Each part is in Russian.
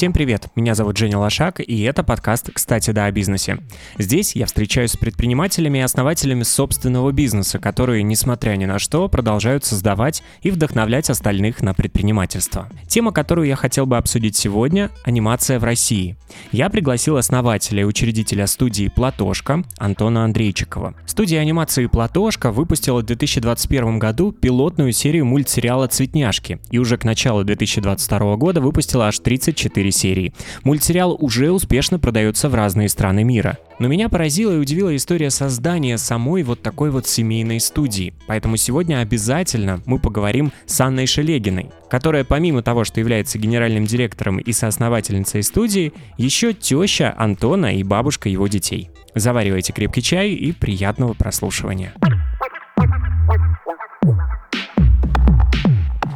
Всем привет, меня зовут Женя Лошак, и это подкаст «Кстати, да, о бизнесе». Здесь я встречаюсь с предпринимателями и основателями собственного бизнеса, которые, несмотря ни на что, продолжают создавать и вдохновлять остальных на предпринимательство. Тема, которую я хотел бы обсудить сегодня – анимация в России. Я пригласил основателя и учредителя студии «Платошка» Антона Андрейчикова. Студия анимации «Платошка» выпустила в 2021 году пилотную серию мультсериала «Цветняшки» и уже к началу 2022 года выпустила аж 34 серии. Мультсериал уже успешно продается в разные страны мира. Но меня поразила и удивила история создания самой вот такой вот семейной студии. Поэтому сегодня обязательно мы поговорим с Анной Шелегиной, которая помимо того, что является генеральным директором и соосновательницей студии, еще теща Антона и бабушка его детей. Заваривайте крепкий чай и приятного прослушивания.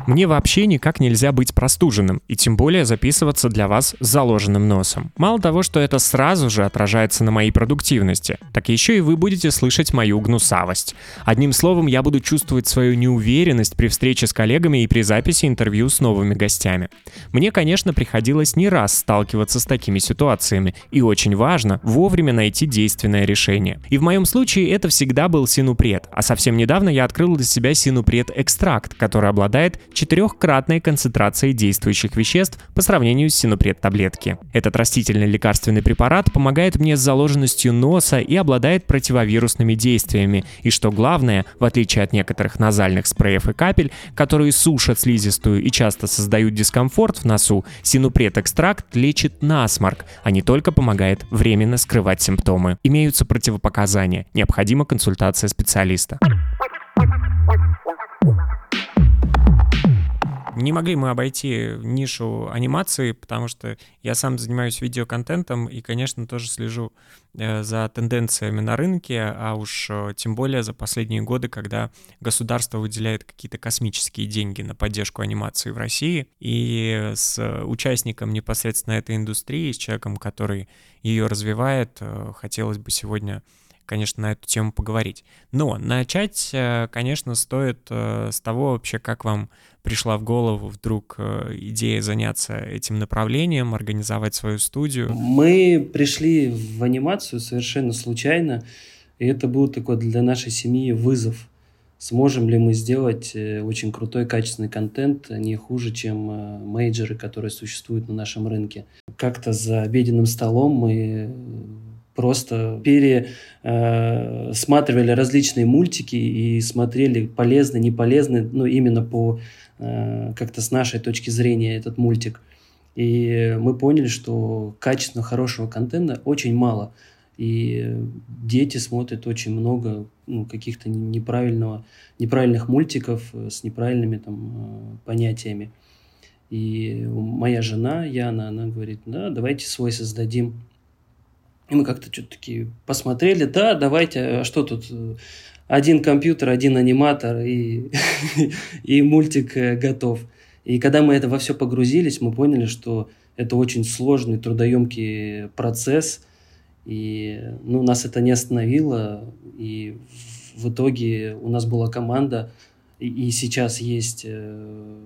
Мне вообще никак нельзя быть простуженным, и тем более записываться для вас с заложенным носом. Мало того, что это сразу же отражается на моей продуктивности, так еще и вы будете слышать мою гнусавость. Одним словом, я буду чувствовать свою неуверенность при встрече с коллегами и при записи интервью с новыми гостями. Мне, конечно, приходилось не раз сталкиваться с такими ситуациями, и очень важно вовремя найти действенное решение. И в моем случае это всегда был синупред, а совсем недавно я открыл для себя синупред-экстракт, который обладает четырехкратной концентрацией действующих веществ по сравнению с синупред-таблетки. Этот растительный лекарственный препарат помогает мне с заложенностью носа и обладает противовирусными действиями. И что главное, в отличие от некоторых назальных спреев и капель, которые сушат слизистую и часто создают дискомфорт в носу, синупред-экстракт лечит насморк, а не только помогает временно скрывать симптомы. Имеются противопоказания. Необходима консультация специалиста. Не могли мы обойти нишу анимации, потому что я сам занимаюсь видеоконтентом и, конечно, тоже слежу э, за тенденциями на рынке, а уж э, тем более за последние годы, когда государство выделяет какие-то космические деньги на поддержку анимации в России. И с участником непосредственно этой индустрии, с человеком, который ее развивает, э, хотелось бы сегодня конечно, на эту тему поговорить. Но начать, э, конечно, стоит э, с того вообще, как вам пришла в голову вдруг э, идея заняться этим направлением, организовать свою студию? Мы пришли в анимацию совершенно случайно, и это был такой для нашей семьи вызов. Сможем ли мы сделать очень крутой, качественный контент, не хуже, чем мейджеры, которые существуют на нашем рынке. Как-то за обеденным столом мы просто пересматривали э, различные мультики и смотрели полезно, не полезно, ну, именно по э, как-то с нашей точки зрения этот мультик. И мы поняли, что качественно хорошего контента очень мало. И дети смотрят очень много ну, каких-то неправильного, неправильных мультиков с неправильными там, э, понятиями. И моя жена, Яна, она говорит, да, давайте свой создадим. И мы как-то что-то такие посмотрели, да, давайте, а что тут, один компьютер, один аниматор и, и мультик э, готов. И когда мы это во все погрузились, мы поняли, что это очень сложный, трудоемкий процесс, и ну, нас это не остановило, и в итоге у нас была команда, и, и сейчас есть э,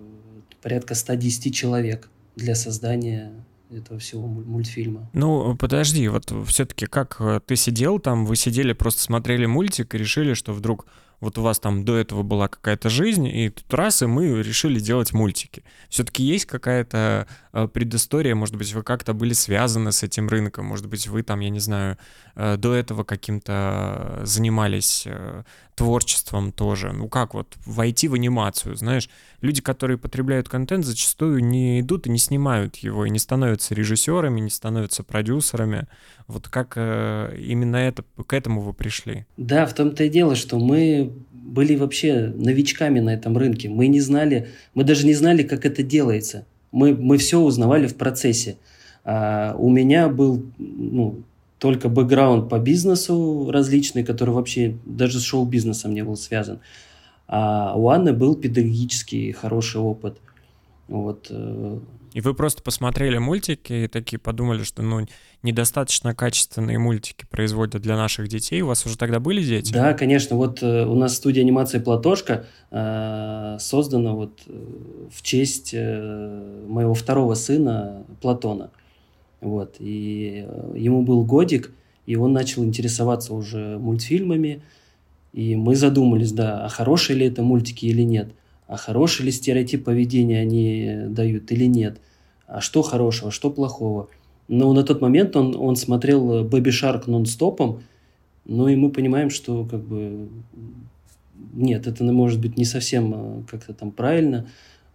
порядка 110 человек для создания этого всего мультфильма. Ну, подожди, вот все-таки как э, ты сидел там, вы сидели, просто смотрели мультик и решили, что вдруг вот у вас там до этого была какая-то жизнь, и тут раз, и мы решили делать мультики. Все-таки есть какая-то э, предыстория, может быть, вы как-то были связаны с этим рынком, может быть, вы там, я не знаю, э, до этого каким-то занимались э, творчеством тоже. Ну как вот войти в анимацию, знаешь, люди, которые потребляют контент, зачастую не идут и не снимают его, и не становятся режиссерами, не становятся продюсерами. Вот как именно это, к этому вы пришли? Да, в том-то и дело, что мы были вообще новичками на этом рынке. Мы не знали, мы даже не знали, как это делается. Мы, мы все узнавали в процессе. А у меня был ну, только бэкграунд по бизнесу различный, который вообще даже с шоу-бизнесом не был связан. А у Анны был педагогический хороший опыт. Вот. И вы просто посмотрели мультики и такие подумали, что ну, недостаточно качественные мультики производят для наших детей. У вас уже тогда были дети? Да, конечно. Вот э, у нас студия анимации «Платошка» э, создана вот э, в честь э, моего второго сына Платона. Вот. И э, ему был годик, и он начал интересоваться уже мультфильмами. И мы задумались, да, а хорошие ли это мультики или нет – а хороший ли стереотип поведения они дают или нет, а что хорошего, что плохого. Но на тот момент он, он смотрел Baby Shark нон-стопом, ну и мы понимаем, что как бы нет, это может быть не совсем а, как-то там правильно,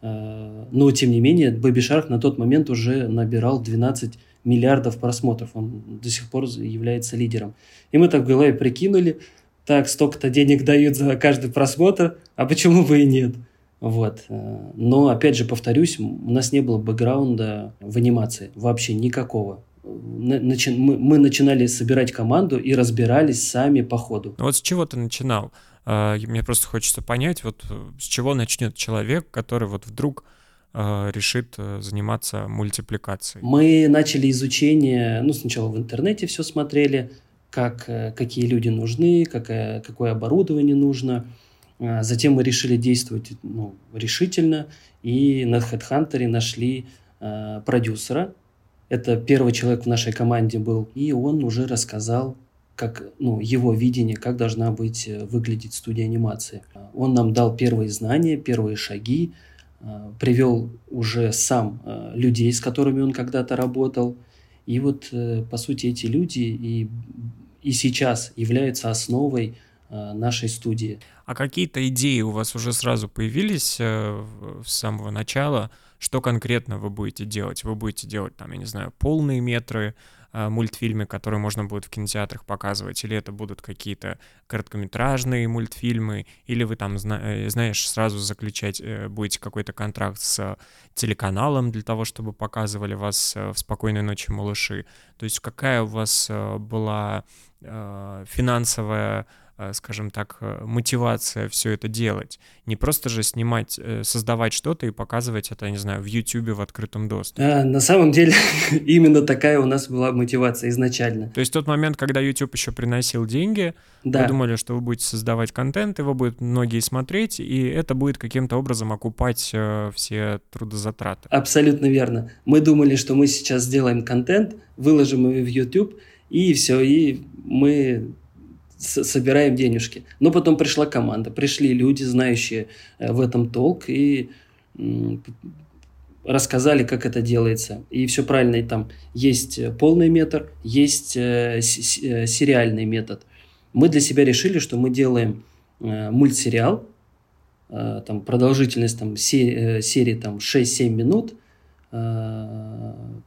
а, но тем не менее Baby Shark на тот момент уже набирал 12 миллиардов просмотров, он до сих пор является лидером. И мы так в голове прикинули, так, столько-то денег дают за каждый просмотр, а почему бы и нет? Вот. Э, но, опять же, повторюсь, у нас не было бэкграунда в анимации, вообще никакого. Начи... Мы, мы начинали собирать команду и разбирались сами по ходу. Вот с чего ты начинал? А, мне просто хочется понять, вот э, с чего начнет человек, который вот вдруг э, решит заниматься мультипликацией? Мы начали изучение, ну, сначала в интернете все смотрели, как, какие люди нужны, какое, какое оборудование нужно – затем мы решили действовать ну, решительно и на HeadHunter нашли э, продюсера. Это первый человек в нашей команде был, и он уже рассказал, как ну, его видение, как должна быть э, выглядеть студия анимации. Он нам дал первые знания, первые шаги, э, привел уже сам э, людей, с которыми он когда-то работал. И вот, э, по сути, эти люди и, и сейчас являются основой нашей студии. А какие-то идеи у вас уже сразу появились э, с самого начала? Что конкретно вы будете делать? Вы будете делать, там, я не знаю, полные метры, э, мультфильмы, которые можно будет в кинотеатрах показывать, или это будут какие-то короткометражные мультфильмы, или вы там, э, знаешь, сразу заключать будете какой-то контракт с телеканалом для того, чтобы показывали вас в «Спокойной ночи, малыши». То есть какая у вас была финансовая Э, скажем так, э, мотивация все это делать. Не просто же снимать, э, создавать что-то и показывать это, не знаю, в YouTube в открытом доступе. А, на самом деле именно такая у нас была мотивация изначально. То есть тот момент, когда YouTube еще приносил деньги, да. вы думали, что вы будете создавать контент, его будут многие смотреть, и это будет каким-то образом окупать э, все трудозатраты. Абсолютно верно. Мы думали, что мы сейчас сделаем контент, выложим его в YouTube, и все, и мы собираем денежки. Но потом пришла команда, пришли люди, знающие э, в этом толк, и рассказали, как это делается. И все правильно, и там есть э, полный метр, есть э, сериальный метод. Мы для себя решили, что мы делаем мультсериал, там продолжительность там, серии, серии там, 6-7 минут,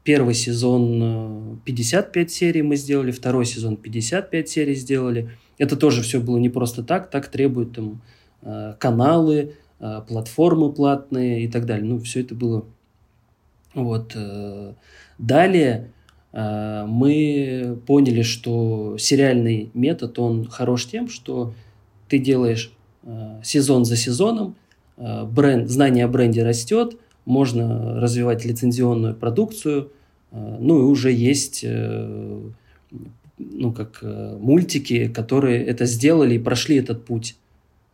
Первый сезон 55 серий мы сделали, второй сезон 55 серий сделали – это тоже все было не просто так, так требуют там э, каналы, э, платформы платные и так далее. Ну, все это было. Вот. Э, далее мы поняли, что сериальный метод, он хорош тем, что ты делаешь сезон за сезоном, бренд, знание о бренде растет, можно развивать лицензионную продукцию, ну и уже есть ну, как э, мультики, которые это сделали и прошли этот путь.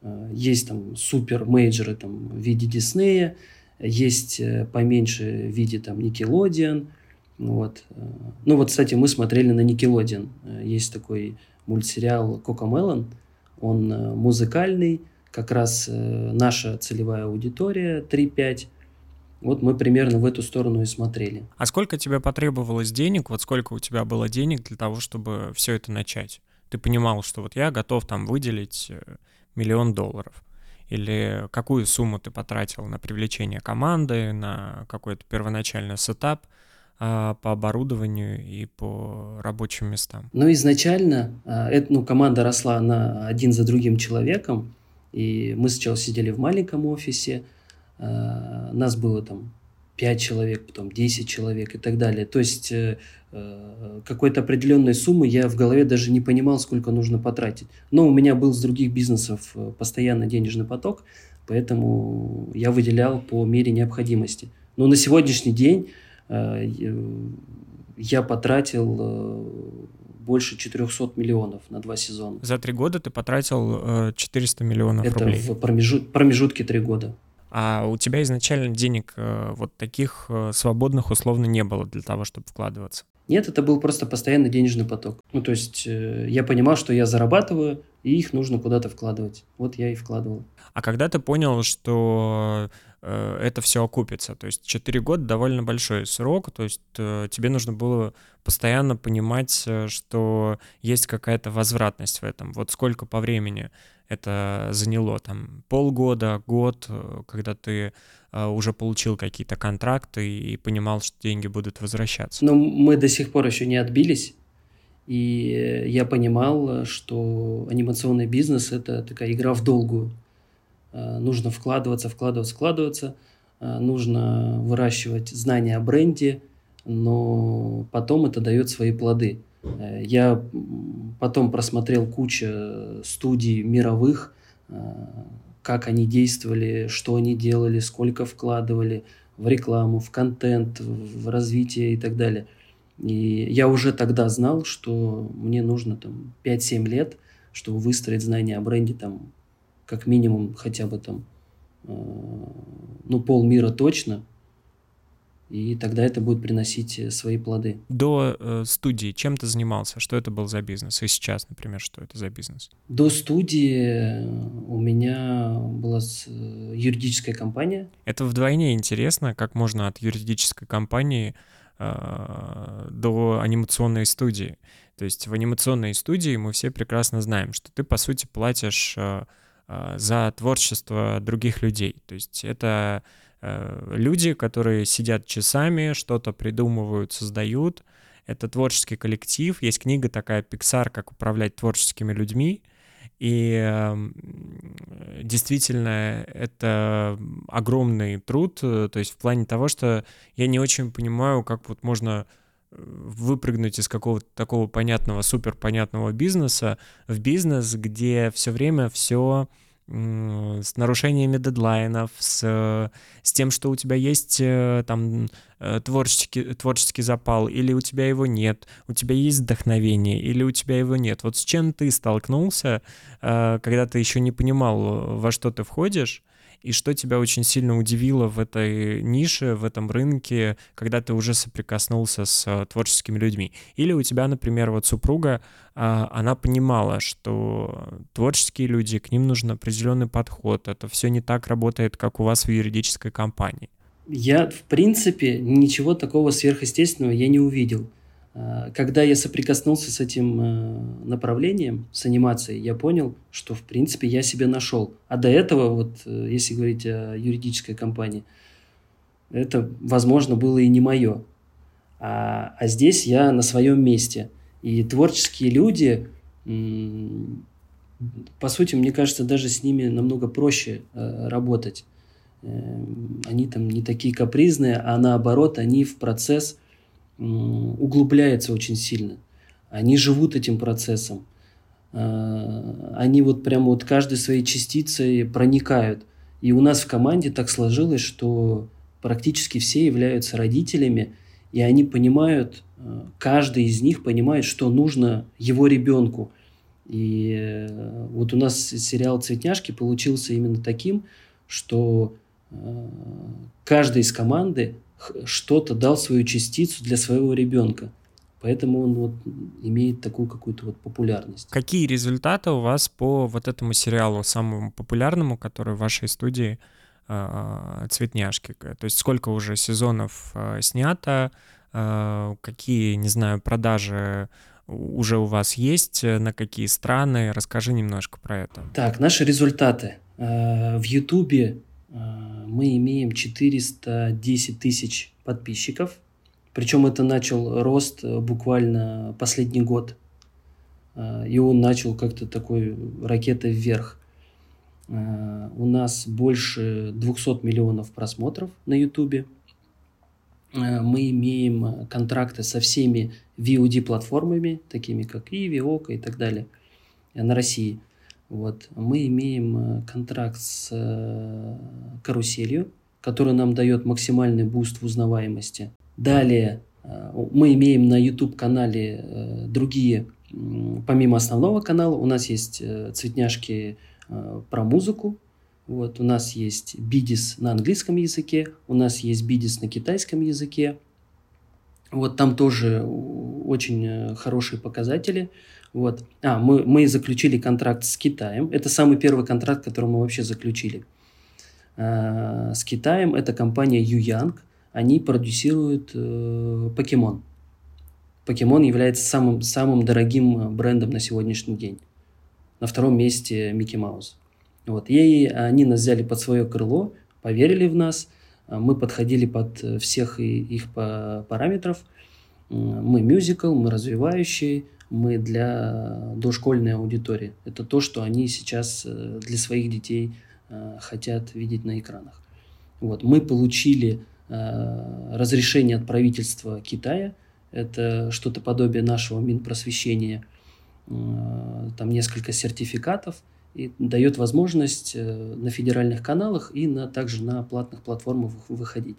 Э, есть там супер мейджеры там, в виде Диснея, есть э, поменьше в виде там Nickelodeon. Вот. Ну вот, кстати, мы смотрели на Nickelodeon. Есть такой мультсериал Кока Мелон. Он музыкальный, как раз наша целевая аудитория 3-5. Вот мы примерно в эту сторону и смотрели. А сколько тебе потребовалось денег, вот сколько у тебя было денег для того, чтобы все это начать? Ты понимал, что вот я готов там выделить э, миллион долларов. Или какую сумму ты потратил на привлечение команды, на какой-то первоначальный сетап а, по оборудованию и по рабочим местам? Ну, изначально а, это, ну, команда росла на один за другим человеком, и мы сначала сидели в маленьком офисе, нас было там 5 человек, потом 10 человек и так далее. То есть э, э, какой-то определенной суммы я в голове даже не понимал, сколько нужно потратить. Но у меня был с других бизнесов постоянно денежный поток, поэтому я выделял по мере необходимости. Но на сегодняшний день я потратил больше 400 миллионов на два сезона. За три года ты потратил 400 миллионов Это рублей. Это в промежут, промежутке три года. А у тебя изначально денег вот таких свободных условно не было для того, чтобы вкладываться? Нет, это был просто постоянный денежный поток. Ну, то есть э, я понимал, что я зарабатываю, и их нужно куда-то вкладывать. Вот я и вкладывал. А когда ты понял, что э, это все окупится? То есть 4 года довольно большой срок, то есть э, тебе нужно было постоянно понимать, э, что есть какая-то возвратность в этом. Вот сколько по времени это заняло? Там полгода, год, э, когда ты э, уже получил какие-то контракты и понимал, что деньги будут возвращаться? Но мы до сих пор еще не отбились. И я понимал, что анимационный бизнес – это такая игра в долгую. Э, нужно вкладываться, вкладываться, вкладываться. Нужно выращивать знания о бренде, но потом это дает свои плоды. Э, я потом просмотрел кучу студий мировых, как они действовали, что они делали, сколько вкладывали в рекламу, в контент, в развитие и так далее – и я уже тогда знал, что мне нужно там 5-7 лет, чтобы выстроить знания о бренде там как минимум хотя бы там э, ну полмира точно, и тогда это будет приносить э, свои плоды. До э, студии чем ты занимался? Что это был за бизнес? И сейчас, например, что это за бизнес? До студии у меня была э, юридическая компания. Это вдвойне интересно, как можно от юридической компании Э, до анимационной студии. То есть в анимационной студии мы все прекрасно знаем, что ты, по сути, платишь э, э, за творчество других людей. То есть это люди, которые сидят часами, что-то придумывают, создают. Это творческий коллектив. Есть книга такая «Pixar. Как управлять творческими людьми». И эм, действительно, это огромный труд, э, то есть в плане того, что я не очень понимаю, как вот можно э, выпрыгнуть из какого-то такого понятного, супер понятного бизнеса в бизнес, где все время все с нарушениями дедлайнов, с, с тем, что у тебя есть э, там э, творческий, творческий запал, или у тебя его нет, у тебя есть вдохновение, или у тебя его нет. Вот с чем ты столкнулся, э, когда ты еще не понимал, во что ты входишь, и что тебя очень сильно удивило в этой нише, в этом рынке, когда ты уже соприкоснулся с э, творческими людьми? Или у тебя, например, вот супруга, а, она понимала, что творческие люди, к ним нужен определенный подход, это все не так работает, как у вас в юридической компании? Я, в принципе, ничего такого сверхъестественного я не увидел. А, когда я соприкоснулся с этим э, направлением, с анимацией, я понял, что, в принципе, я себя нашел. А до этого, вот, э, если говорить о юридической компании, это, возможно, было и не мое. А, а здесь я на своем месте. И творческие люди, по сути, мне кажется, даже с ними намного проще э, работать. Они там не такие капризные, а наоборот, они в процесс – углубляется очень сильно. Они живут этим процессом. А, они вот прямо вот каждой своей частицей проникают. И у нас в команде так сложилось, что практически все являются родителями, и они понимают, а, каждый из них понимает, что нужно его ребенку. И э, вот у нас сериал «Цветняшки» получился именно таким, что а, каждый из команды что-то дал свою частицу для своего ребенка. Поэтому он вот имеет такую какую-то вот популярность. Какие результаты у вас по вот этому сериалу, самому популярному, который в вашей студии а, «Цветняшки»? То есть сколько уже сезонов а, снято, а, какие, не знаю, продажи уже у вас есть, на какие страны? Расскажи немножко про это. Так, наши результаты. В Ютубе мы имеем 410 тысяч подписчиков. Причем это начал рост э, буквально последний год. Э, и он начал как-то такой ракетой вверх. Э, у нас больше 200 миллионов просмотров на YouTube. Мы имеем контракты со всеми VOD-платформами, такими как Иви, Ока и так далее, на России – вот. Мы имеем э, контракт с э, каруселью, который нам дает максимальный буст в узнаваемости. Далее мы имеем на YouTube-канале другие, помимо основного канала, у нас есть цветняшки про музыку, вот, у нас есть Beadies на английском языке, у нас есть Beadies на китайском языке. Вот там тоже очень э, хорошие показатели. Вот. А, мы, мы заключили контракт с Китаем. Это самый первый контракт, который мы вообще заключили. А, с Китаем это компания Юянг. Они продюсируют э, покемон. Покемон является самым, самым дорогим брендом на сегодняшний день. На втором месте Микки Маус. Вот. И они нас взяли под свое крыло, поверили в нас. А мы подходили под всех их параметров. Мы мюзикл, мы развивающий, мы для дошкольной аудитории. Это то, что они сейчас э, для своих детей э, хотят видеть на экранах. Вот. Мы получили э, разрешение от правительства Китая. Это что-то подобие нашего Минпросвещения. Там несколько сертификатов – и дает возможность на федеральных каналах и на, также на платных платформах выходить.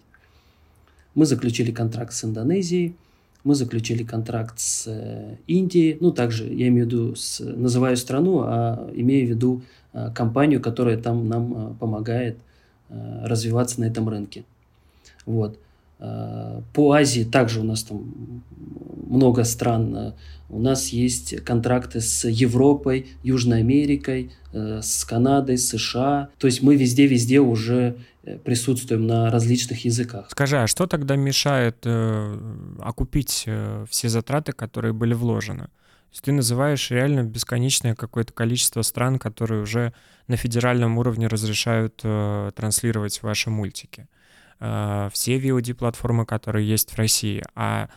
Мы заключили контракт с Индонезией, мы заключили контракт с э, Индией, ну также я имею в виду, с, называю страну, а имею в виду э, компанию, которая там нам помогает развиваться на этом рынке. Вот. По Азии также у нас там много стран. У нас есть контракты с Европой, Южной Америкой, Э, с Канадой, США. То есть мы везде-везде уже э, присутствуем на различных языках. Скажи, а что тогда мешает э, окупить э, все затраты, которые были вложены? Ты называешь реально бесконечное какое-то количество стран, которые уже на федеральном уровне разрешают э, транслировать ваши мультики. Э, все VOD-платформы, которые есть в России. А,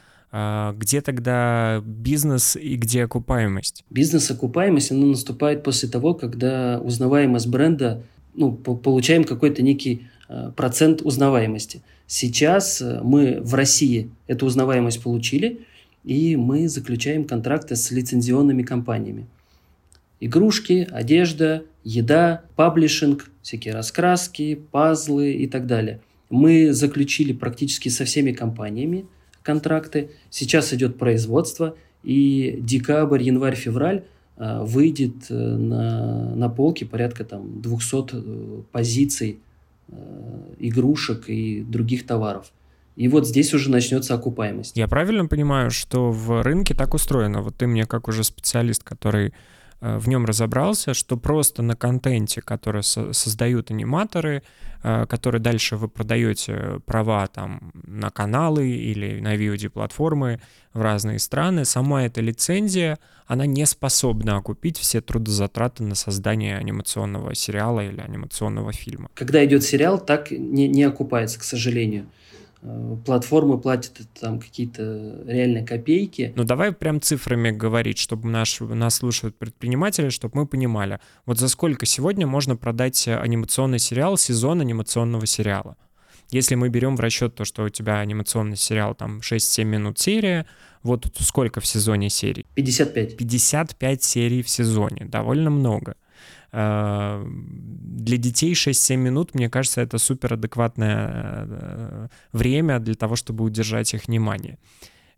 где тогда бизнес и где окупаемость? Бизнес-окупаемость, она наступает после того, когда узнаваемость бренда, ну, получаем какой-то некий а, процент узнаваемости. Сейчас э, мы в России эту узнаваемость получили, и мы заключаем контракты с лицензионными компаниями. Игрушки, одежда, еда, паблишинг, всякие раскраски, пазлы и так далее. Мы заключили практически со всеми компаниями – контракты. Сейчас идет производство, и декабрь, январь, февраль э, выйдет э, на, на полке порядка там 200 э, позиций игрушек и других товаров. И вот здесь уже начнется окупаемость. Я правильно понимаю, что в рынке так устроено? Вот ты мне как уже специалист, который в нем разобрался, что просто на контенте, который со- создают аниматоры, который дальше вы продаете права там на каналы или на VOD-платформы в разные страны, сама эта лицензия, она не способна окупить все трудозатраты на создание анимационного сериала или анимационного фильма. Когда идет сериал, так не, не окупается, к сожалению. Э, платформы платят там какие-то реальные копейки. Ну давай прям цифрами говорить, чтобы наш, нас слушают предприниматели, чтобы мы понимали, вот за сколько сегодня можно продать анимационный сериал, сезон анимационного сериала? Если мы берем в расчет то, что у тебя анимационный сериал там 6-7 минут серия, вот сколько в сезоне серий? 55. 55 серий в сезоне, довольно много. Э, для детей 6-7 минут, мне кажется, это супер адекватное э, время для того, чтобы удержать их внимание.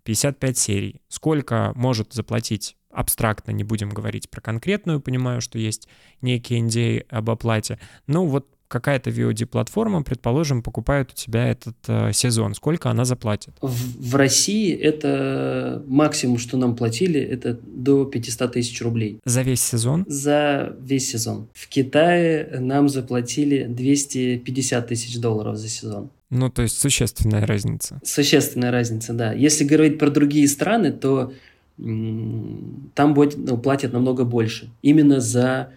55 серий. Сколько может заплатить абстрактно, не будем говорить про конкретную, понимаю, что есть некий NDA об оплате. Ну вот какая-то VOD-платформа, предположим, покупает у тебя этот э, сезон, сколько она заплатит? В, в России это максимум, что нам платили, это до 500 тысяч рублей. За весь сезон? За весь сезон. В Китае нам заплатили 250 тысяч долларов за сезон. Ну, то есть существенная разница. Существенная разница, да. Если говорить про другие страны, то там будет, ну, платят намного больше. Именно за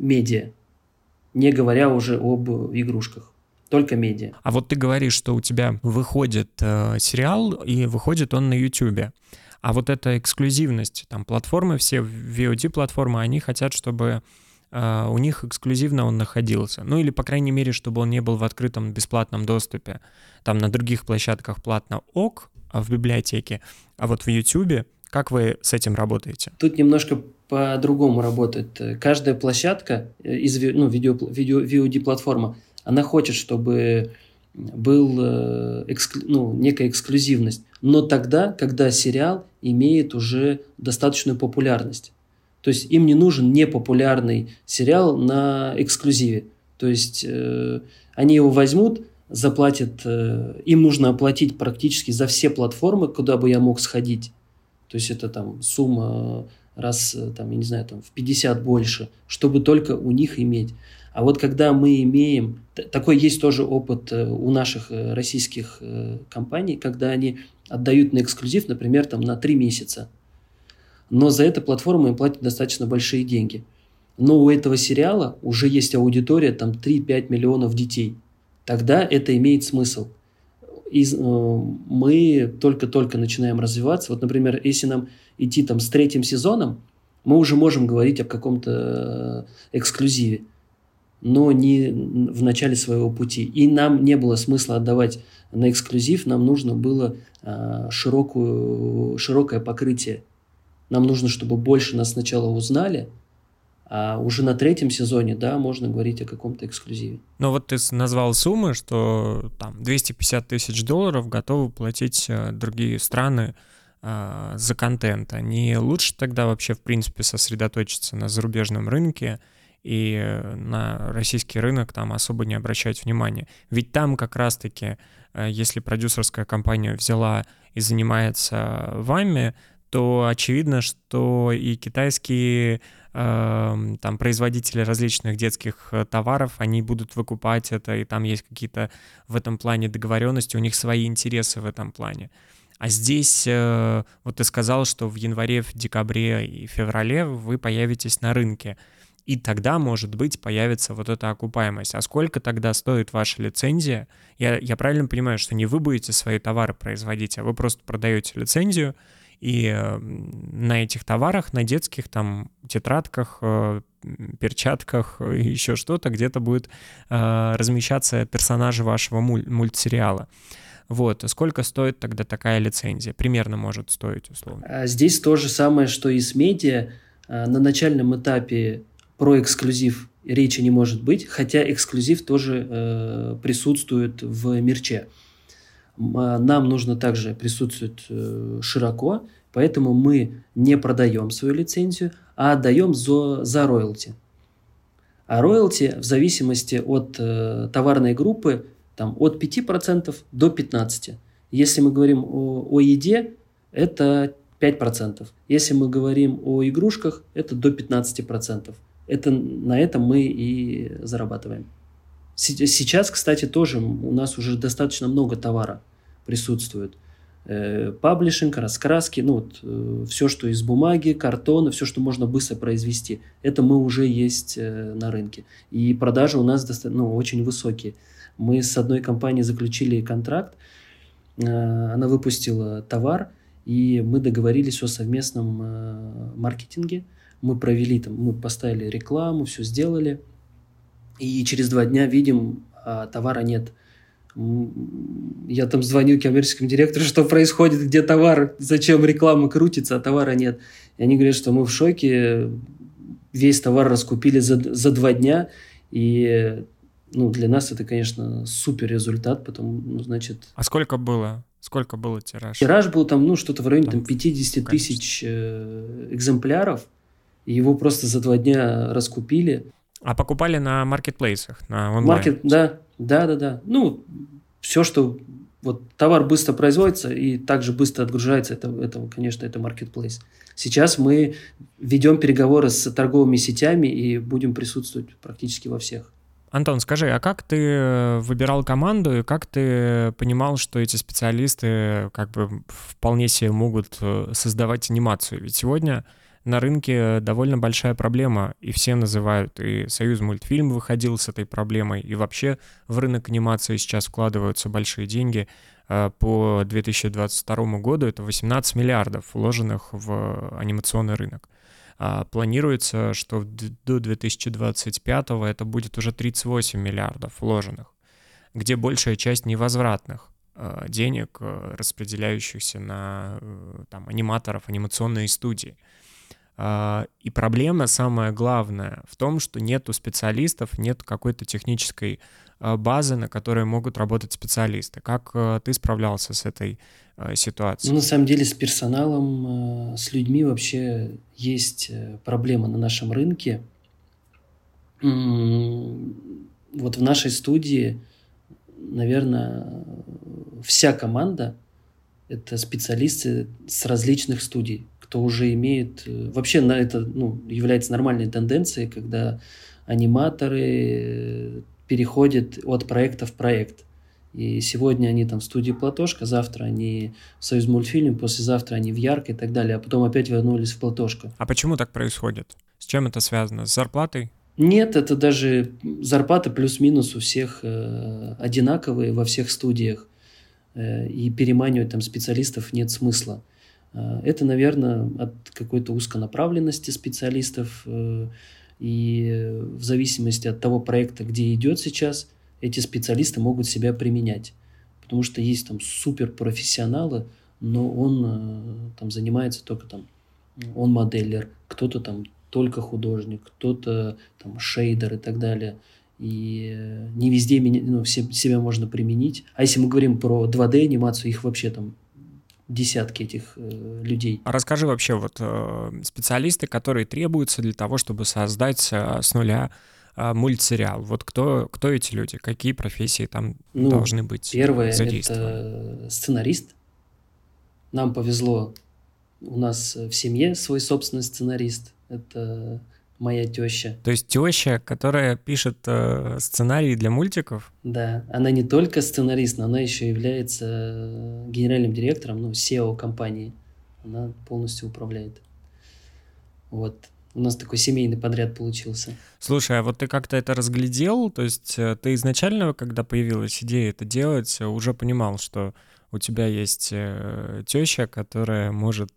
медиа, не говоря уже об игрушках. Только медиа. А вот ты говоришь, что у тебя выходит э, сериал, и выходит он на YouTube. А вот эта эксклюзивность, там платформы, все VOD-платформы, они хотят, чтобы э, у них эксклюзивно он находился. Ну или, по крайней мере, чтобы он не был в открытом бесплатном доступе. Там на других площадках платно ок, а в библиотеке. А вот в YouTube как вы с этим работаете? Тут немножко по-другому работает. Каждая площадка из ну, видео, видео, VOD-платформа, она хочет, чтобы был э, эксклю, ну, некая эксклюзивность. Но тогда, когда сериал имеет уже достаточную популярность. То есть им не нужен непопулярный сериал на эксклюзиве. То есть э, они его возьмут, заплатят, э, им нужно оплатить практически за все платформы, куда бы я мог сходить. То есть это там сумма раз, э, там, я не знаю, там в 50 больше, чтобы только у них иметь. А вот когда мы имеем, такой есть тоже опыт э, у наших э, российских компаний, когда они отдают на эксклюзив, например, там на 3 месяца. Но за это платформа им платит достаточно большие деньги. Но у этого сериала уже есть аудитория, там 3-5 миллионов детей. Тогда это имеет смысл. И, э, мы только-только начинаем развиваться. Вот, например, если нам идти там с третьим сезоном, мы уже можем говорить о каком-то э, эксклюзиве, но не в начале своего пути. И нам не было смысла отдавать на эксклюзив, нам нужно было э, широкую, широкое покрытие. Нам нужно, чтобы больше нас сначала узнали, а уже на третьем сезоне, да, можно говорить о каком-то эксклюзиве. Но вот ты назвал суммы, что там 250 тысяч долларов готовы платить э, другие страны э, за контент. Они лучше тогда вообще, в принципе, сосредоточиться на зарубежном рынке и э, на российский рынок там особо не обращать внимания. Ведь там как раз-таки, э, если продюсерская компания взяла и занимается вами, то очевидно, что и китайские там производители различных детских э, товаров, они будут выкупать это, и там есть какие-то в этом плане договоренности, у них свои интересы в этом плане. А здесь, э, вот ты сказал, что в январе, в декабре и феврале вы появитесь на рынке. И тогда, может быть, появится вот эта окупаемость. А сколько тогда стоит ваша лицензия? Я, я правильно понимаю, что не вы будете свои товары производить, а вы просто продаете лицензию, и э, на этих товарах, на детских там тетрадках, э, перчатках и еще что-то где-то будет э, размещаться персонажи вашего муль- мультсериала. Вот, сколько стоит тогда такая лицензия? Примерно может стоить, условно. А здесь то же самое, что и с медиа. На начальном этапе про эксклюзив речи не может быть, хотя эксклюзив тоже э, присутствует в мерче. А, нам нужно также присутствовать э, широко, поэтому мы не продаем свою лицензию, а отдаем за, за роялти. А роялти в зависимости от э, товарной группы там, от 5% до 15%. Если мы говорим о, о еде, это 5%. Если мы говорим о игрушках, это до 15%. Это, на этом мы и зарабатываем. Сейчас, кстати, тоже у нас уже достаточно много товара присутствует. Э, паблишинг, раскраски, ну вот э, все, что из бумаги, картона, все, что можно быстро произвести, это мы уже есть э, на рынке. И продажи у нас достаточно, ну, очень высокие. Мы с одной компанией заключили контракт, она выпустила товар, и мы договорились о совместном маркетинге. Мы провели там, мы поставили рекламу, все сделали, и через два дня видим, а товара нет – я там звоню коммерческому директору, что происходит, где товар, зачем реклама крутится, а товара нет. И они говорят, что мы в шоке, весь товар раскупили за, за два дня, и ну, для нас это, конечно, супер результат, потому, ну, значит... А сколько было? Сколько было тираж? Тираж был там, ну, что-то в районе там, 50 тысяч э, экземпляров, и его просто за два дня раскупили. А покупали на маркетплейсах, на онлайн? Маркет, да, да, да, да. Ну, все, что вот товар быстро производится и также быстро отгружается, это, это конечно, это marketplace. Сейчас мы ведем переговоры с торговыми сетями и будем присутствовать практически во всех. Антон, скажи, а как ты выбирал команду и как ты понимал, что эти специалисты как бы вполне себе могут э, создавать анимацию? Ведь сегодня на рынке довольно большая проблема, и все называют, и Союз мультфильм выходил с этой проблемой, и вообще в рынок анимации сейчас вкладываются большие деньги. А, по 2022 году это 18 миллиардов, вложенных в анимационный рынок. А, планируется, что до 2025 это будет уже 38 миллиардов вложенных, где большая часть невозвратных а, денег, распределяющихся на э, там, аниматоров, анимационные студии. А, и проблема самая главная в том, что нету специалистов, нет какой-то технической а, базы, на которой могут работать специалисты. Как а, ты справлялся с этой ситуацией? Ну, на самом деле с персоналом, с людьми вообще есть э, проблема на нашем рынке. Вот в нашей студии, наверное, вся команда – это специалисты с различных студий кто уже имеет... Э, вообще на это ну, является нормальной тенденцией, когда аниматоры э, переходят от проекта в проект. И сегодня они там в студии Платошка, завтра они в Союз мультфильм, послезавтра они в Ярко и так далее, а потом опять вернулись в Платошка. А почему так происходит? С чем это связано? С зарплатой? Нет, это даже зарплаты плюс-минус у всех э, одинаковые во всех студиях. Э, и переманивать там специалистов нет смысла. Э, это, наверное, от какой-то узконаправленности специалистов э, и в зависимости от того проекта, где идет сейчас, эти специалисты могут себя применять. Потому что есть там суперпрофессионалы, но он э, там занимается только там, он моделлер, кто-то там только художник, кто-то там шейдер и так далее. И не везде ну, все, себя можно применить. А если мы говорим про 2D анимацию, их вообще там десятки этих э, людей. А расскажи вообще вот э, специалисты, которые требуются для того, чтобы создать э, с нуля э, мультсериал. Вот кто, кто эти люди? Какие профессии там ну, должны быть Первое — это сценарист. Нам повезло, у нас в семье свой собственный сценарист. Это моя теща. То есть теща, которая пишет э, сценарии для мультиков? Да, она не только сценарист, но она еще является э, генеральным директором, ну, SEO компании. Она полностью управляет. Вот. У нас такой семейный подряд получился. Слушай, а вот ты как-то это разглядел? То есть э, ты изначально, когда появилась идея это делать, уже понимал, что у тебя есть э, теща, которая может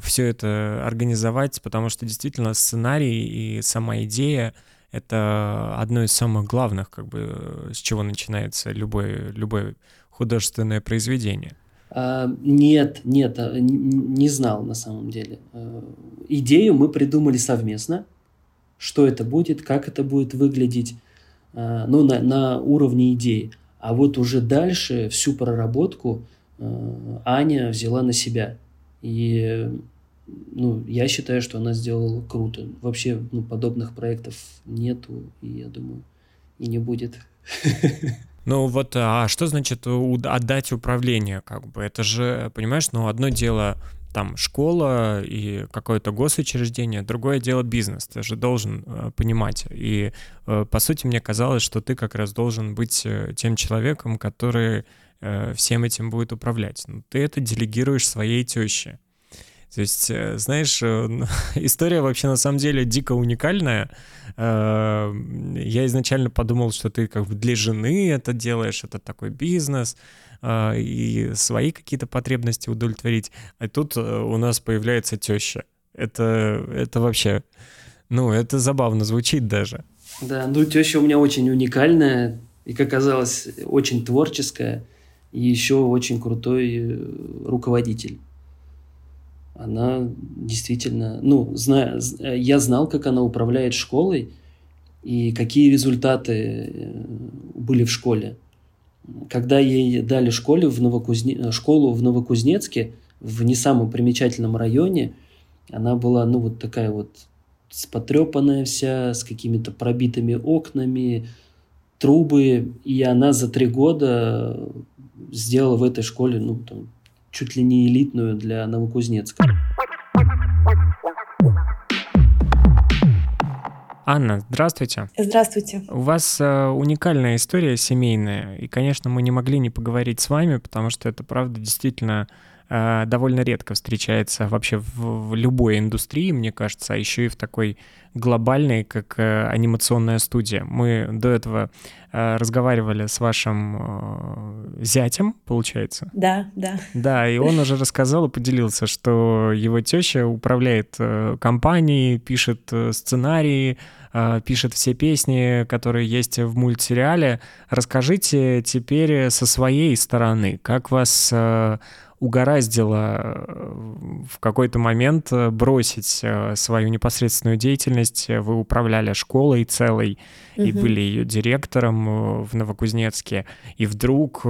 все это организовать, потому что действительно сценарий и сама идея — это одно из самых главных, как бы, с чего начинается любое, любое художественное произведение. А, нет, нет, а, не знал на самом деле. А, идею мы придумали совместно, что это будет, как это будет выглядеть, а, ну, на, на уровне идеи. А вот уже дальше всю проработку Аня взяла на себя. И ну, я считаю, что она сделала круто. Вообще ну, подобных проектов нету, и я думаю, и не будет. Ну вот, а что значит отдать управление, как бы? Это же, понимаешь, ну одно дело там школа и какое-то госучреждение, другое дело бизнес. Ты же должен э, понимать. И э, по сути мне казалось, что ты как раз должен быть э, тем человеком, который э, всем этим будет управлять. Но ты это делегируешь своей теще. То есть, э, знаешь, э, история вообще на самом деле дико уникальная. Я изначально подумал, что ты как бы для жены это делаешь, это такой бизнес, и свои какие-то потребности удовлетворить. А тут у нас появляется теща. Это, это вообще, ну, это забавно звучит даже. Да, ну теща у меня очень уникальная и, как оказалось, очень творческая и еще очень крутой руководитель она действительно, ну, зная, я знал, как она управляет школой и какие результаты э, были в школе. Когда ей дали школе в Новокузне... школу в Новокузнецке, в не самом примечательном районе, она была, ну, вот такая вот спотрепанная вся, с какими-то пробитыми окнами, трубы, и она за три года сделала в этой школе, ну, там, чуть ли не элитную для Новокузнецка. Анна, здравствуйте. Здравствуйте. У вас э, уникальная история семейная, и, конечно, мы не могли не поговорить с вами, потому что это, правда, действительно довольно редко встречается вообще в, в любой индустрии, мне кажется, а еще и в такой глобальной, как э, анимационная студия. Мы до этого э, разговаривали с вашим э, зятем, получается. Да, да. Да, и он уже рассказал и поделился, что его теща управляет э, компанией, пишет э, сценарии, э, пишет все песни, которые есть в мультсериале. Расскажите теперь со своей стороны, как вас угораздило э, в какой-то момент э, бросить э, свою непосредственную деятельность? Вы управляли школой целой угу. и были ее директором в Новокузнецке, и вдруг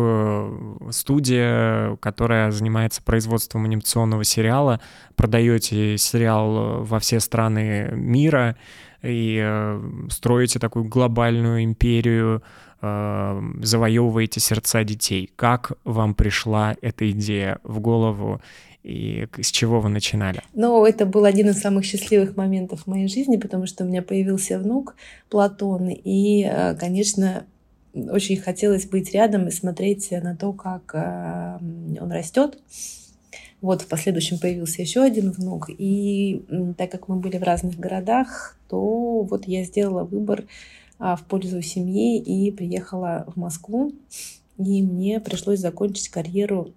студия, которая занимается производством анимационного сериала, продаете сериал во все страны мира и строите такую глобальную империю э, завоевываете сердца детей. Как вам пришла эта идея в голову и с чего вы начинали? Ну, это был один из самых счастливых моментов в моей жизни, потому что у меня появился внук Платон, и, э, конечно, очень хотелось быть рядом и смотреть на то, как э, он растет. Вот в последующем появился еще один внук, и так как мы были в разных городах, то вот я сделала выбор в пользу семьи и приехала в Москву. И мне пришлось закончить карьеру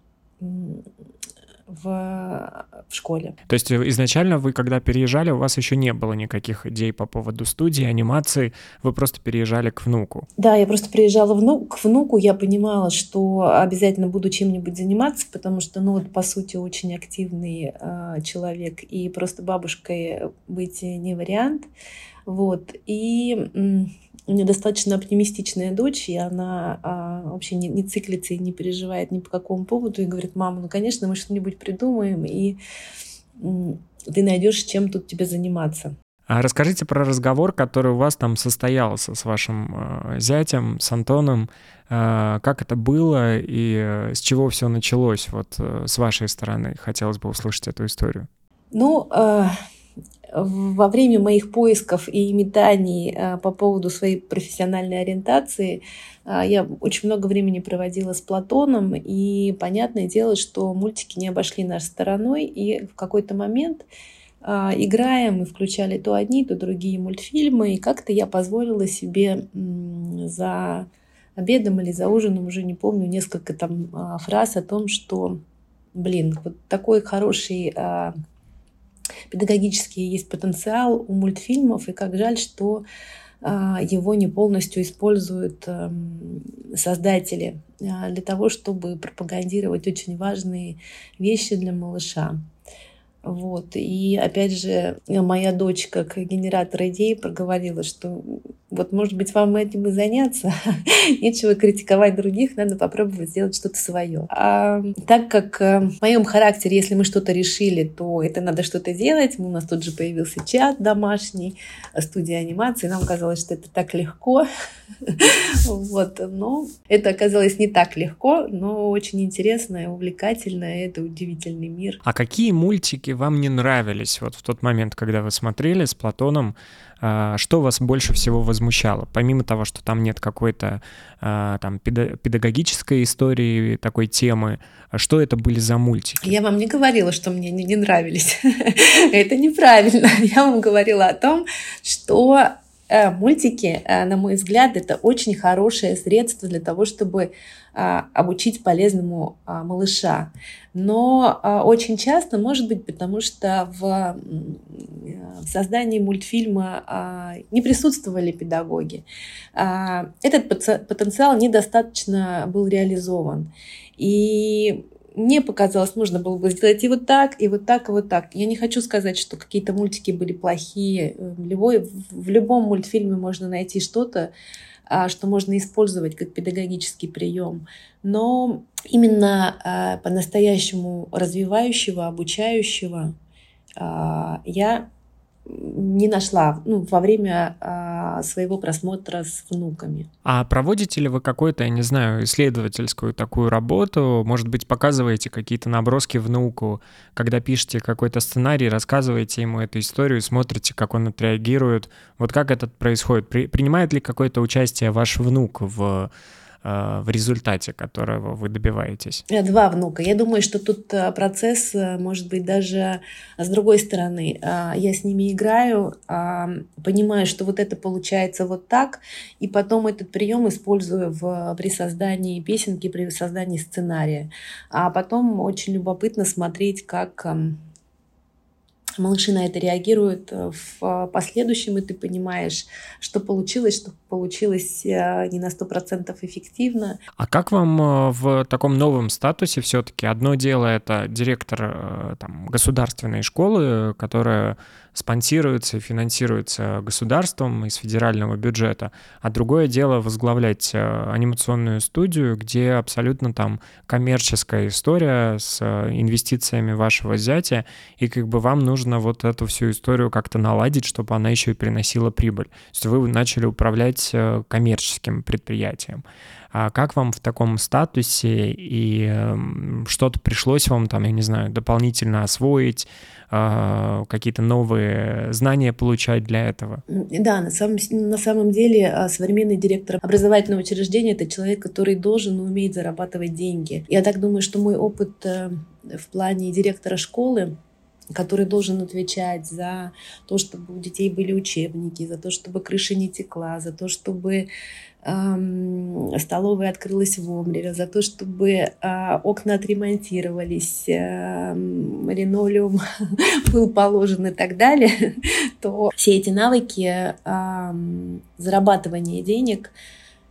в, в школе. То есть изначально вы, когда переезжали, у вас еще не было никаких идей по поводу студии, анимации, вы просто переезжали к внуку? Да, я просто приезжала вну, к внуку, я понимала, что обязательно буду чем-нибудь заниматься, потому что, ну вот, по сути, очень активный э, человек, и просто бабушкой быть не вариант. Вот, и у нее достаточно оптимистичная дочь, и она а, вообще не, не циклится и не переживает ни по какому поводу, и говорит, мама, ну, конечно, мы что-нибудь придумаем, и ты найдешь, чем тут тебе заниматься. А расскажите про разговор, который у вас там состоялся с вашим э, зятем, с Антоном. Э, как это было и э, с чего все началось вот э, с вашей стороны? Хотелось бы услышать эту историю. Ну, э, во время моих поисков и метаний э, по поводу своей профессиональной ориентации э, я очень много времени проводила с Платоном, и понятное дело, что мультики не обошли нас стороной, и в какой-то момент э, играя, мы включали то одни, то другие мультфильмы, и как-то я позволила себе за обедом или за ужином, уже не помню, несколько там фраз о том, что, блин, вот такой хороший педагогический есть потенциал у мультфильмов, и как жаль, что а, его не полностью используют эм, создатели а, для того, чтобы пропагандировать очень важные вещи для малыша. Вот. И опять же, моя дочь, как генератор идей, проговорила, что вот, может быть, вам этим и заняться. Нечего критиковать других, надо попробовать сделать что-то свое. А, так как э, в моем характере, если мы что-то решили, то это надо что-то делать. У нас тут же появился чат домашний, студия анимации. Нам казалось, что это так легко. вот. Но это оказалось не так легко, но очень интересно и увлекательно. Это удивительный мир. А какие мультики вам не нравились вот в тот момент, когда вы смотрели с Платоном? А, что вас больше всего возмущало? Помимо того, что там нет какой-то а, там педагогической истории, такой темы, что это были за мультики? Я вам не говорила, что мне не, не нравились. это неправильно. Я вам говорила о том, что мультики, э, на мой взгляд, это очень хорошее средство для того, чтобы а, обучить полезному а, малыша. Но а, очень часто, может быть, потому что в создании мультфильма не присутствовали педагоги, этот потенциал недостаточно был реализован. И мне показалось, нужно было бы сделать и вот так, и вот так, и вот так. Я не хочу сказать, что какие-то мультики были плохие. В, любой, в любом мультфильме можно найти что-то, а, что можно использовать как педагогический прием. Но именно а, по-настоящему развивающего, обучающего а, я не нашла ну, во время а, своего просмотра с внуками. А проводите ли вы какую-то, я не знаю, исследовательскую такую работу? Может быть, показываете какие-то наброски внуку, когда пишете какой-то сценарий, рассказываете ему эту историю, смотрите, как он отреагирует. Вот как это происходит? При, принимает ли какое-то участие ваш внук в в результате которого вы добиваетесь? Два внука. Я думаю, что тут э, процесс э, может быть даже с другой стороны. Я с ними играю, понимаю, что вот это получается вот так, и потом этот прием использую в, при создании песенки, при создании сценария. А потом очень любопытно смотреть, как малыши на это реагируют э, в последующем, и ты понимаешь, что получилось, что получилось э, не на 100% эффективно. А как вам э, в таком новом статусе все-таки? Одно дело — это директор там, государственной школы, которая спонсируется и финансируется государством из федерального бюджета, а другое дело возглавлять анимационную студию, где абсолютно там коммерческая история с инвестициями вашего зятя, и как бы вам нужно нужно вот эту всю историю как-то наладить, чтобы она еще и приносила прибыль. То есть вы начали управлять э, коммерческим предприятием. А как вам в таком статусе и эм, что-то пришлось вам там, я не знаю, дополнительно освоить, а, какие-то новые знания получать для этого? Да, на самом, на самом деле а, современный директор образовательного учреждения – это человек, который должен и умеет зарабатывать деньги. Я так думаю, что мой опыт э, в плане директора школы который должен отвечать за то, чтобы у детей были учебники, за то, чтобы крыша не текла, за то, чтобы столовая открылась вовремя, за то, чтобы э, окна отремонтировались, э, линолеум был положен и так далее, то все эти навыки э, зарабатывания денег –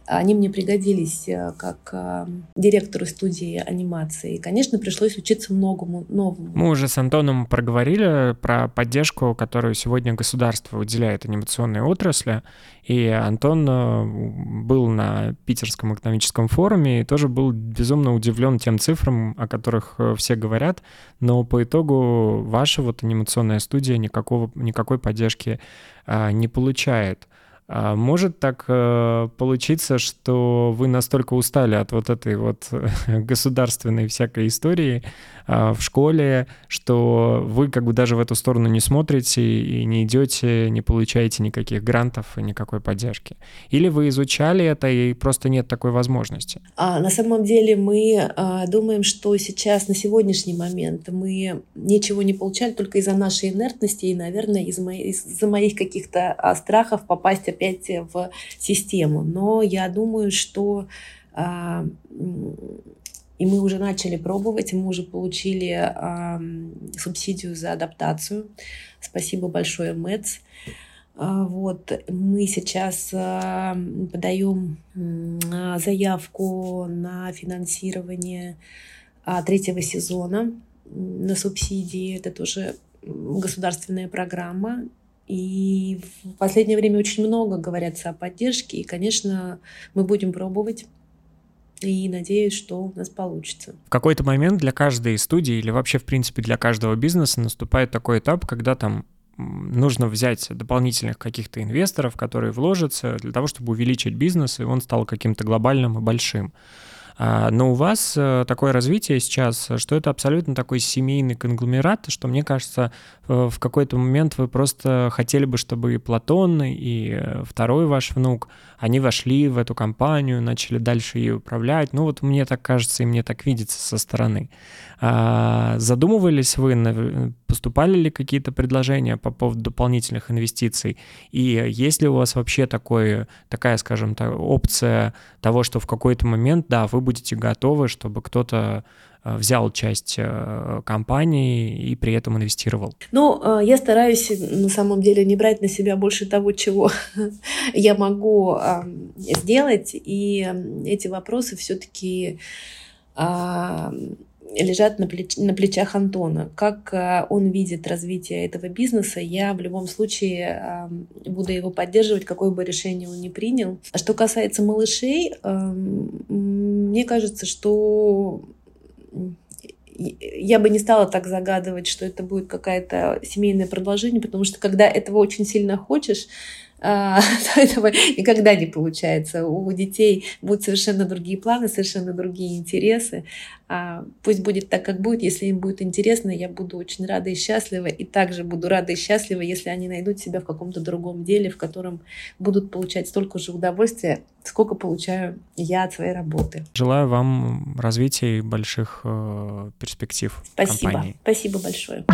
они мне пригодились э, как э, директору студии анимации. И, конечно, пришлось учиться многому новому. Мы уже с Антоном проговорили про поддержку, которую сегодня государство выделяет анимационной отрасли. И Антон э, был на Питерском экономическом форуме и тоже был безумно удивлен тем цифрам, о которых все говорят. Но по итогу ваша вот анимационная студия никакого, никакой поддержки не получает. А может так э, получиться, что вы настолько устали от вот этой вот государственной всякой истории э, в школе, что вы как бы даже в эту сторону не смотрите и не идете, не получаете никаких грантов и никакой поддержки? Или вы изучали это и просто нет такой возможности? А, на самом деле мы а, думаем, что сейчас на сегодняшний момент мы ничего не получали только из-за нашей инертности и, наверное, из-за моих, из моих каких-то а, страхов попасть опять в систему. Но я думаю, что а, и мы уже начали пробовать, мы уже получили а, субсидию за адаптацию. Спасибо большое, МЭЦ. А, вот, мы сейчас подаем заявку на финансирование третьего сезона на субсидии. Это тоже государственная программа. И в последнее время очень много говорятся о поддержке, и, конечно, мы будем пробовать и надеюсь, что у нас получится. В какой-то момент для каждой студии или вообще, в принципе, для каждого бизнеса наступает такой этап, когда там нужно взять дополнительных каких-то инвесторов, которые вложатся для того, чтобы увеличить бизнес, и он стал каким-то глобальным и большим. А, но у вас э, такое развитие сейчас, что это абсолютно такой семейный конгломерат, что мне кажется, э, в какой-то момент вы просто хотели бы, чтобы и Платон, и э, второй ваш внук, они вошли в эту компанию, начали дальше ее управлять. Ну вот мне так кажется, и мне так видится со стороны. А, задумывались вы, поступали ли какие-то предложения по поводу дополнительных инвестиций? И есть ли у вас вообще такое, такая, скажем так, опция того, что в какой-то момент, да, вы будете готовы, чтобы кто-то э, взял часть э, компании и при этом инвестировал? Ну, э, я стараюсь на самом деле не брать на себя больше того, чего я могу сделать, и эти вопросы все-таки лежат на, плеч на плечах Антона. Как э, он видит развитие этого бизнеса, я в любом случае э, буду его поддерживать, какое бы решение он ни принял. А что касается малышей, э, мне кажется, что я бы не стала так загадывать, что это будет какое-то семейное продолжение, потому что когда этого очень сильно хочешь, этого никогда не получается. У детей будут совершенно другие планы, совершенно другие интересы. А, пусть будет так, как будет. Если им будет интересно, я буду очень рада и счастлива. И также буду рада и счастлива, если они найдут себя в каком-то другом деле, в котором будут получать столько же удовольствия, сколько получаю я от своей работы. Желаю вам развития и больших э, перспектив. Спасибо. Компании. Спасибо большое.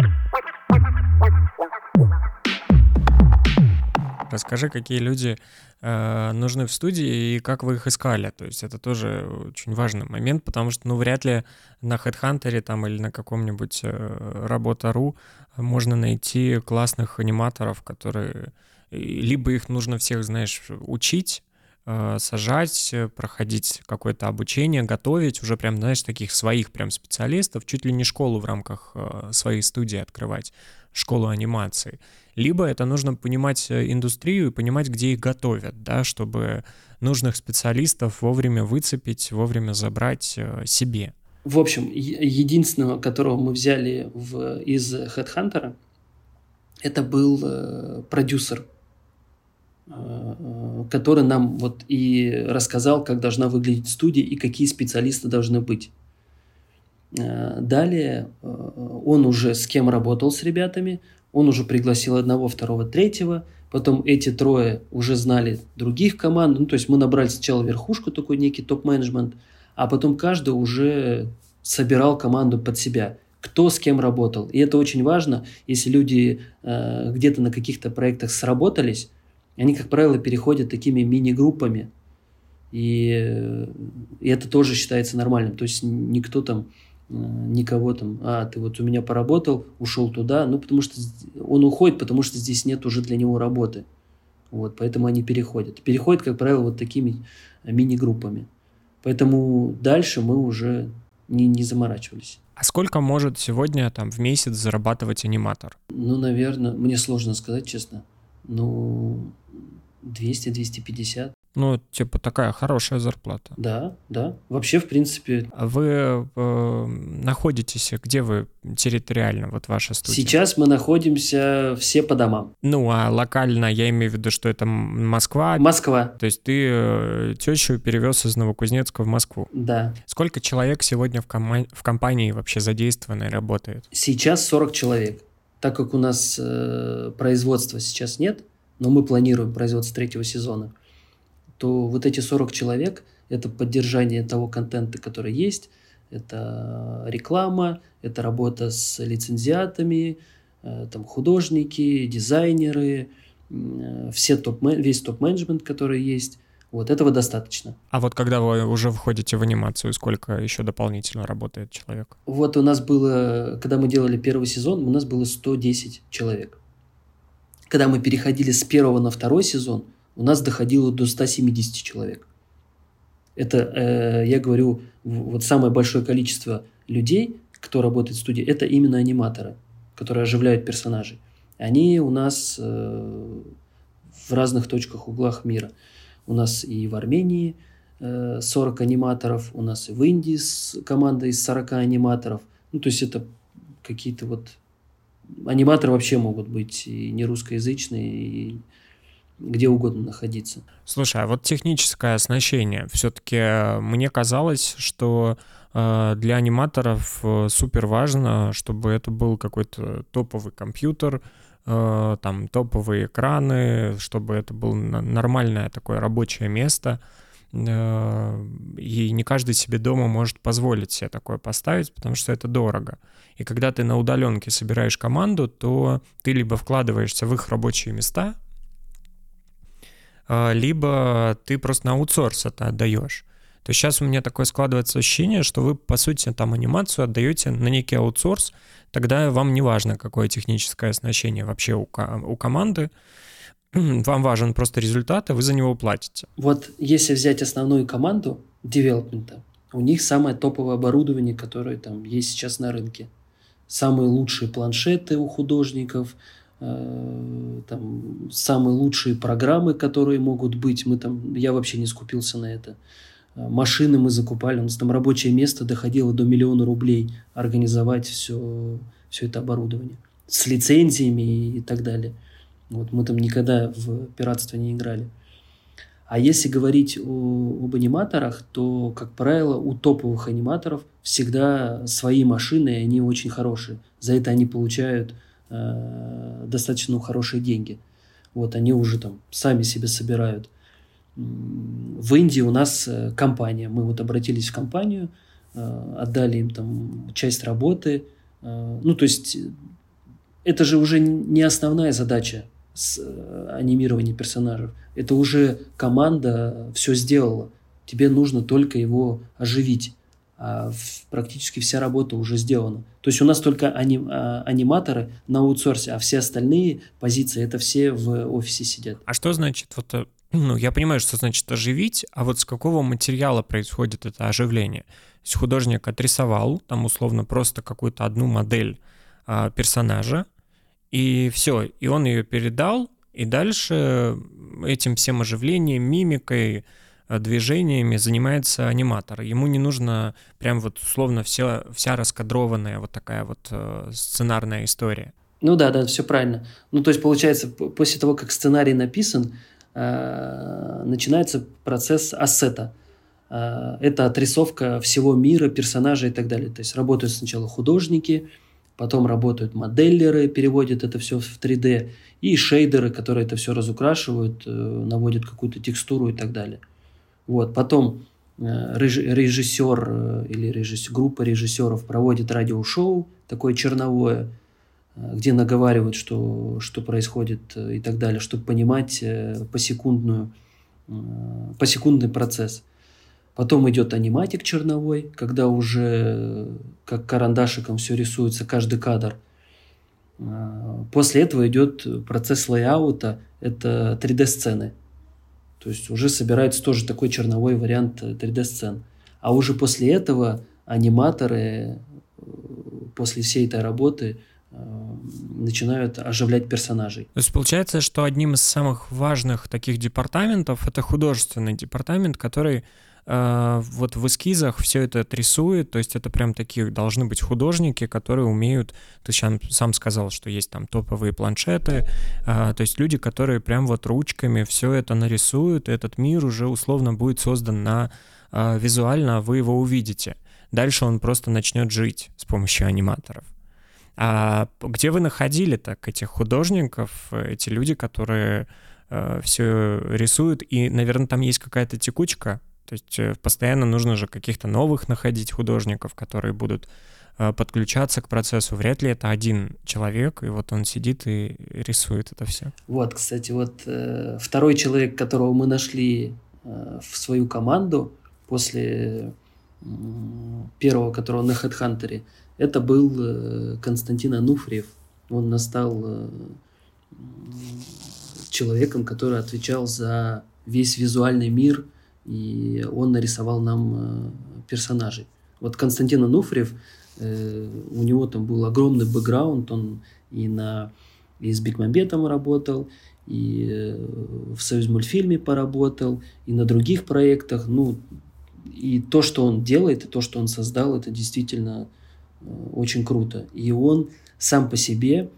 Расскажи, какие люди э, нужны в студии и как вы их искали. То есть это тоже очень важный момент, потому что, ну, вряд ли на HeadHunter там или на каком-нибудь э, работа.ру можно найти классных аниматоров, которые... Либо их нужно всех, знаешь, учить, э, сажать, проходить какое-то обучение, готовить, уже прям, знаешь, таких своих прям специалистов, чуть ли не школу в рамках э, своей студии открывать, школу анимации либо это нужно понимать э, индустрию и понимать, где их готовят, да, чтобы нужных специалистов вовремя выцепить, вовремя забрать э, себе. В общем, единственного, которого мы взяли в, из HeadHunter, это был э, продюсер, э, э, который нам вот и рассказал, как должна выглядеть студия и какие специалисты должны быть. Далее он уже с кем работал с ребятами, он уже пригласил одного, второго, третьего. Потом эти трое уже знали других команд. Ну, то есть мы набрали сначала верхушку, такой некий топ-менеджмент, а потом каждый уже собирал команду под себя кто с кем работал. И это очень важно, если люди э, где-то на каких-то проектах сработались, они, как правило, переходят такими мини-группами. И, э, и это тоже считается нормальным. То есть никто там Э, никого там, а, ты вот у меня поработал, ушел туда, ну, потому что он уходит, потому что здесь нет уже для него работы. Вот, поэтому они переходят. Переходят, как правило, вот такими мини-группами. Поэтому дальше мы уже не, не заморачивались. А сколько может сегодня там в месяц зарабатывать аниматор? Ну, наверное, мне сложно сказать, честно. Ну, 200-250. Ну, типа такая хорошая зарплата. Да, да. Вообще, в принципе. А вы э, находитесь, где вы территориально, вот ваша студия? Сейчас мы находимся все по домам. Ну, а локально, я имею в виду, что это Москва. Москва. То есть ты э, тещу перевез из Новокузнецка в Москву. Да. Сколько человек сегодня в, кома- в компании вообще задействовано и работает? Сейчас 40 человек. Так как у нас э, производства сейчас нет, но мы планируем производство третьего сезона, то вот эти 40 человек – это поддержание того контента, который есть, это реклама, это работа с лицензиатами, э, там художники, дизайнеры, все топ весь топ-менеджмент, который есть. Вот этого достаточно. А вот когда вы уже входите в анимацию, сколько еще дополнительно работает человек? Вот у нас было, когда мы делали первый сезон, у нас было 110 человек. Когда мы переходили с первого на второй сезон – у нас доходило до 170 человек. Это, э, я говорю, вот самое большое количество людей, кто работает в студии, это именно аниматоры, которые оживляют персонажей. Они у нас э, в разных точках, углах мира. У нас и в Армении э, 40 аниматоров, у нас и в Индии с команда из 40 аниматоров. Ну, то есть это какие-то вот... Аниматоры вообще могут быть и не русскоязычные, и где угодно находиться. Слушай, а вот техническое оснащение. Все-таки э, мне казалось, что э, для аниматоров э, супер важно, чтобы это был какой-то топовый компьютер, там топовые экраны, чтобы это было нормальное такое рабочее место. И не каждый себе дома может позволить себе такое поставить, потому что это дорого. И когда ты на удаленке собираешь команду, то ты либо вкладываешься в их рабочие места, либо ты просто на аутсорс это отдаешь. То есть сейчас у меня такое складывается ощущение, что вы, по сути, там анимацию отдаете на некий аутсорс, тогда вам не важно, какое техническое оснащение вообще у, у команды, вам важен просто результат, и вы за него платите. Вот если взять основную команду девелопмента, у них самое топовое оборудование, которое там есть сейчас на рынке. Самые лучшие планшеты у художников – там самые лучшие программы, которые могут быть. Мы там, я вообще не скупился на это. Э, машины мы закупали, у нас там рабочее место доходило до миллиона рублей организовать все, все это оборудование с лицензиями и так далее. Вот мы там никогда в пиратство не играли. А если говорить о, об аниматорах, то, как правило, у топовых аниматоров всегда свои машины, и они очень хорошие. За это они получают э, достаточно хорошие деньги. Вот они уже там сами себе собирают. В Индии у нас э, компания. Мы вот обратились в компанию, э, отдали им там часть работы. Э, ну, то есть это же уже не основная задача с э, анимированием персонажей. Это уже команда все сделала. Тебе нужно только его оживить. А практически вся работа уже сделана. То есть у нас только аним, а, аниматоры на аутсорсе, а все остальные позиции это все в офисе сидят. А что значит вот э, ну, я понимаю, что значит оживить, а вот с какого материала происходит это оживление? То есть художник отрисовал там условно просто какую-то одну модель а, персонажа, и все, и он ее передал, и дальше этим всем оживлением, мимикой, движениями занимается аниматор. Ему не нужно прям вот условно вся, вся раскадрованная вот такая вот э, сценарная история. Ну да, да, все правильно. Ну то есть получается, после того, как сценарий написан, э, начинается процесс ассета. Э, это отрисовка всего мира, персонажей и так далее. То есть работают сначала художники, потом работают моделлеры, переводят это все в 3D, и шейдеры, которые это все разукрашивают, э, наводят какую-то текстуру и так далее. Вот. Потом э, режиссер э, или режиссер, группа режиссеров проводит радиошоу, такое черновое, э, где наговаривают, что, что происходит и так далее, чтобы понимать посекундную, посекундный процесс. Потом идет аниматик черновой, когда уже как карандашиком все рисуется, каждый кадр. После этого идет процесс лейаута, это 3D-сцены. То есть уже собирается тоже такой черновой вариант 3D-сцен. Э, а уже после этого аниматоры э, после всей этой работы э, начинают оживлять персонажей. То есть получается, что одним из самых важных таких департаментов это художественный департамент, который вот в эскизах все это рисует, то есть это прям такие должны быть художники, которые умеют, ты сам, сам сказал, что есть там топовые планшеты, э, то есть люди, которые прям вот ручками все это нарисуют, этот мир уже условно будет создан на э, визуально, а вы его увидите. Дальше он просто начнет жить с помощью аниматоров. А где вы находили так этих художников, эти люди, которые все рисуют, и, наверное, там есть какая-то текучка то есть э, постоянно нужно же каких-то новых находить художников, которые будут э, подключаться к процессу. Вряд ли это один человек, и вот он сидит и рисует это все. Вот, кстати, вот э, второй человек, которого мы нашли в свою команду после первого, которого на HeadHunter, это был Константин Ануфриев. Он стал человеком, который отвечал за весь визуальный мир – и он нарисовал нам э, персонажей. Вот Константин Ануфриев, э, у него там был огромный бэкграунд, он и на и с Бекмамбетовым работал, и э, в Союзмультфильме поработал, и на других проектах. Ну, и то, что он делает, и то, что он создал, это действительно очень круто. И он сам по себе,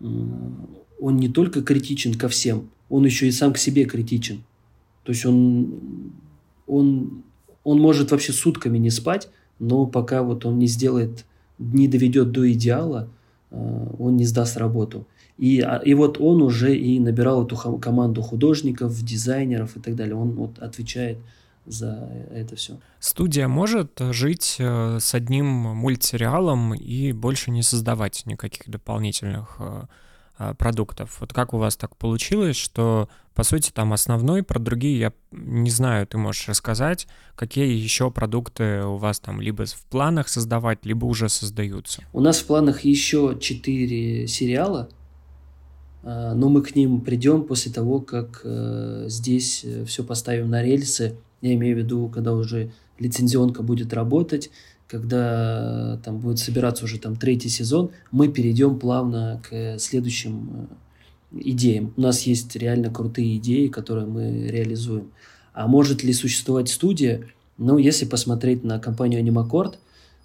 он не только критичен ко всем, он еще и сам к себе критичен. То есть он он, он может вообще сутками не спать, но пока вот он не сделает, не доведет до идеала, э, он не сдаст работу. И, а, и вот он уже и набирал эту команду художников, дизайнеров и так далее. Он вот отвечает за это все. Студия может жить э, с одним мультсериалом и больше не создавать никаких дополнительных э, продуктов. Вот как у вас так получилось, что, по сути, там основной, про другие я не знаю, ты можешь рассказать, какие еще продукты у вас там либо в планах создавать, либо уже создаются? У нас в планах еще четыре сериала, а, но мы к ним придем после того, как э, здесь э, все поставим на рельсы. Я имею в виду, когда уже лицензионка будет работать, когда там будет собираться уже там третий сезон, мы перейдем плавно к следующим э, идеям. У нас есть реально крутые идеи, которые мы реализуем. А может ли существовать студия? Ну, если посмотреть на компанию Анимакорд,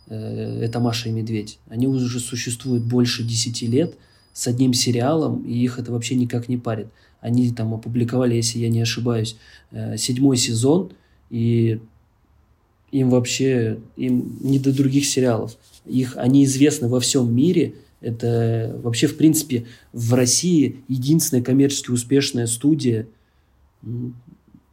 э, это Маша и Медведь, они уже существуют больше 10 лет с одним сериалом, и их это вообще никак не парит. Они там опубликовали, если я не ошибаюсь, э, седьмой сезон, и им вообще им не до других сериалов. Их, они известны во всем мире. Это вообще, в принципе, в России единственная коммерчески успешная студия.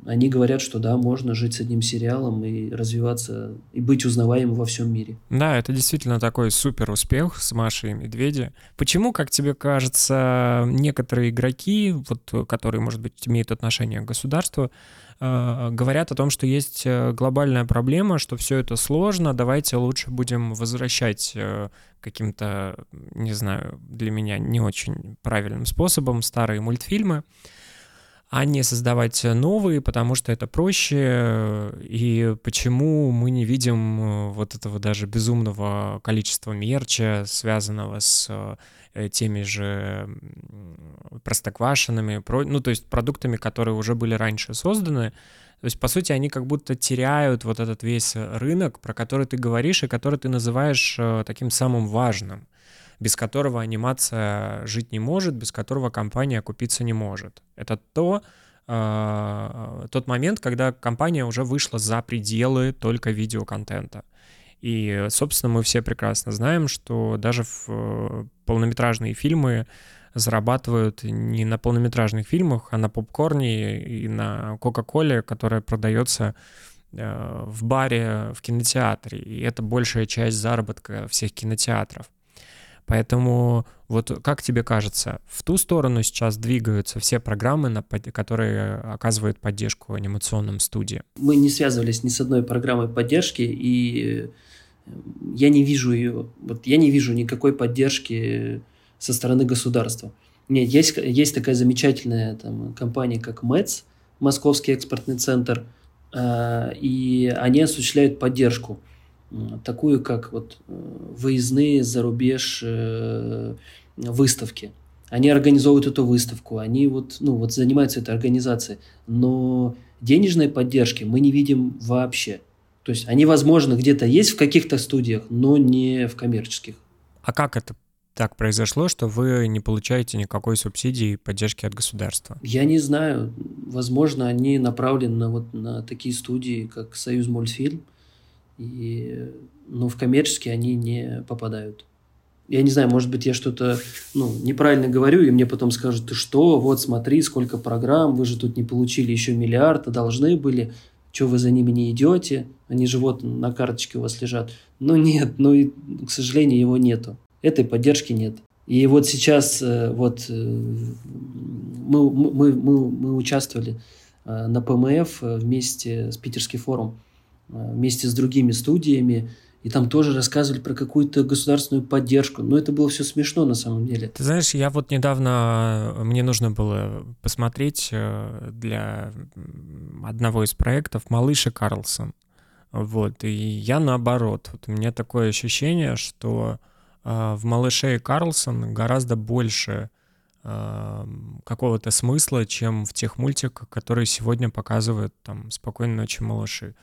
они говорят, что да, можно жить с одним сериалом и развиваться, и быть узнаваемым во всем мире. Да, это действительно такой супер успех с Машей и Медведи. Почему, как тебе кажется, некоторые игроки, вот, которые, может быть, имеют отношение к государству, говорят о том, что есть э, глобальная проблема, что все это сложно, давайте лучше будем возвращать э, каким-то, не знаю, для меня не очень правильным способом старые мультфильмы а не создавать новые, потому что это проще, и почему мы не видим э, вот этого даже безумного количества мерча, связанного с э, теми же простоквашинами, ну, то есть продуктами, которые уже были раньше созданы. То есть, по сути, они как будто теряют вот этот весь рынок, про который ты говоришь и который ты называешь э, таким самым важным без которого анимация жить не может, без которого компания окупиться не может. Это то, э, тот момент, когда компания уже вышла за пределы только видеоконтента. И, собственно, мы все прекрасно знаем, что даже в э, полнометражные фильмы зарабатывают не на полнометражных фильмах, а на попкорне и на Кока-Коле, которая продается э, в баре в кинотеатре. И это большая часть заработка всех кинотеатров. Поэтому вот как тебе кажется, в ту сторону сейчас двигаются все программы, которые оказывают поддержку анимационным студиям? Мы не связывались ни с одной программой поддержки, и э, я не вижу ее, вот я не вижу никакой поддержки со стороны государства. Нет, есть, есть такая замечательная там, компания, как МЭЦ, Московский экспортный центр, э, и они осуществляют поддержку такую, как вот э, выездные за рубеж э, выставки. Они организовывают эту выставку, они вот, ну, вот занимаются этой организацией, но денежной поддержки мы не видим вообще. То есть они, возможно, где-то есть в каких-то студиях, но не в коммерческих. А как это так произошло, что вы не получаете никакой субсидии и поддержки от государства? Я не знаю. Возможно, они направлены на, вот, на такие студии, как Союз мультфильм, и, ну, в коммерческие они не попадают. Я не знаю, может быть, я что-то ну, неправильно говорю, и мне потом скажут, ты что, вот смотри, сколько программ, вы же тут не получили еще миллиард, а должны были, что вы за ними не идете, они же вот на карточке у вас лежат. Ну нет, ну и, к сожалению, его нету. Этой поддержки нет. И вот сейчас э, вот э, мы, мы, мы, мы участвовали э, на ПМФ вместе с Питерский форум. Э, вместе с другими студиями, и там тоже рассказывали про какую-то государственную поддержку. Но это было все смешно на самом деле. Ты знаешь, я вот недавно, мне нужно было посмотреть э, для одного из проектов «Малыш и Карлсон». Вот, и я наоборот. Вот у меня такое ощущение, что э, в «Малыше и Карлсон» гораздо больше какого-то смысла, чем в тех мультиках, которые сегодня показывают там «Спокойной ночи, малыши»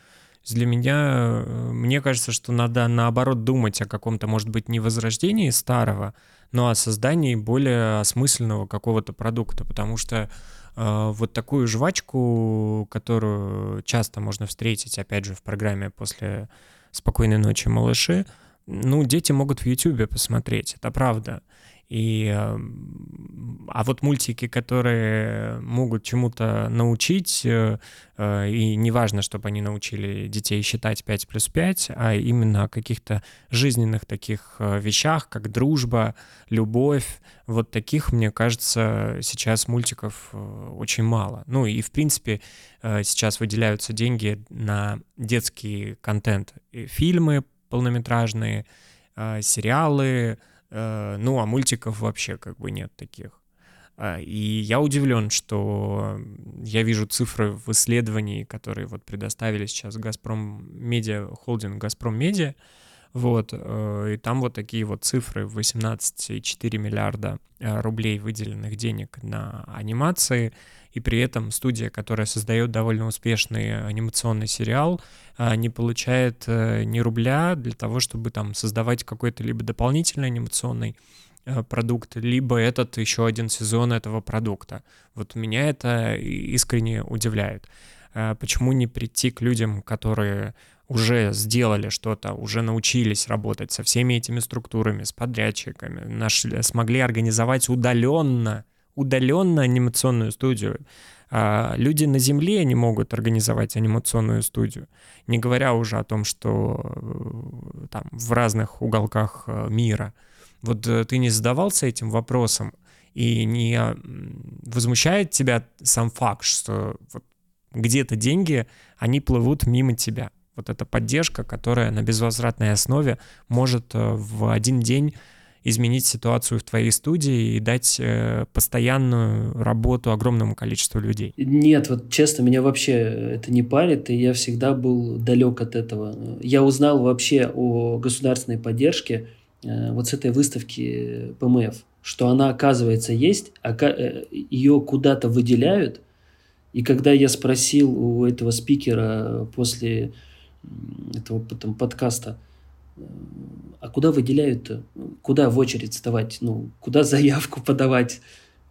для меня, э, мне кажется, что надо наоборот думать о каком-то, может быть, не возрождении старого, но о создании более осмысленного какого-то продукта, потому что э, вот такую жвачку, которую часто можно встретить, опять же, в программе после «Спокойной ночи, малыши», ну, дети могут в Ютубе посмотреть, это правда. И, эм, а вот мультики, которые могут чему-то научить, э, э, и неважно, чтобы они научили детей считать 5 плюс 5, а именно о каких-то жизненных таких э, вещах, как дружба, любовь, вот таких, мне кажется, сейчас мультиков очень мало. Ну и, в принципе, сейчас выделяются деньги на детский контент. Фильмы полнометражные, сериалы, ну, а мультиков вообще как бы нет таких. А, и я удивлен, что я вижу цифры в исследовании, которые вот предоставили сейчас Газпром Медиа, холдинг Газпром Медиа, вот, э, и там вот такие вот цифры, 18,4 миллиарда э, рублей выделенных денег на анимации, и при этом студия, которая создает довольно успешный анимационный сериал, э, не получает ни рубля для того, чтобы там создавать какой-то либо дополнительный анимационный продукт, либо этот еще один сезон этого продукта. Вот меня это искренне удивляет. Почему не прийти к людям, которые уже сделали что-то, уже научились работать со всеми этими структурами, с подрядчиками, нашли, смогли организовать удаленно, удаленно анимационную студию, А люди на Земле не могут организовать анимационную студию, не говоря уже о том, что э, там в разных уголках э, мира. Вот э, ты не задавался этим вопросом, и не возмущает тебя сам факт, что вот где-то деньги, они плывут мимо тебя. Вот эта поддержка, которая на безвозвратной основе может в один день изменить ситуацию в твоей студии и дать э, постоянную работу огромному количеству людей? Нет, вот честно, меня вообще это не парит, и я всегда был далек от этого. Я узнал вообще о государственной поддержке э, вот с этой выставки ПМФ, что она, оказывается, есть, э, ее куда-то выделяют, и когда я спросил у этого спикера после этого потом подкаста, а куда выделяют-то? Куда в очередь вставать? Ну, куда заявку подавать?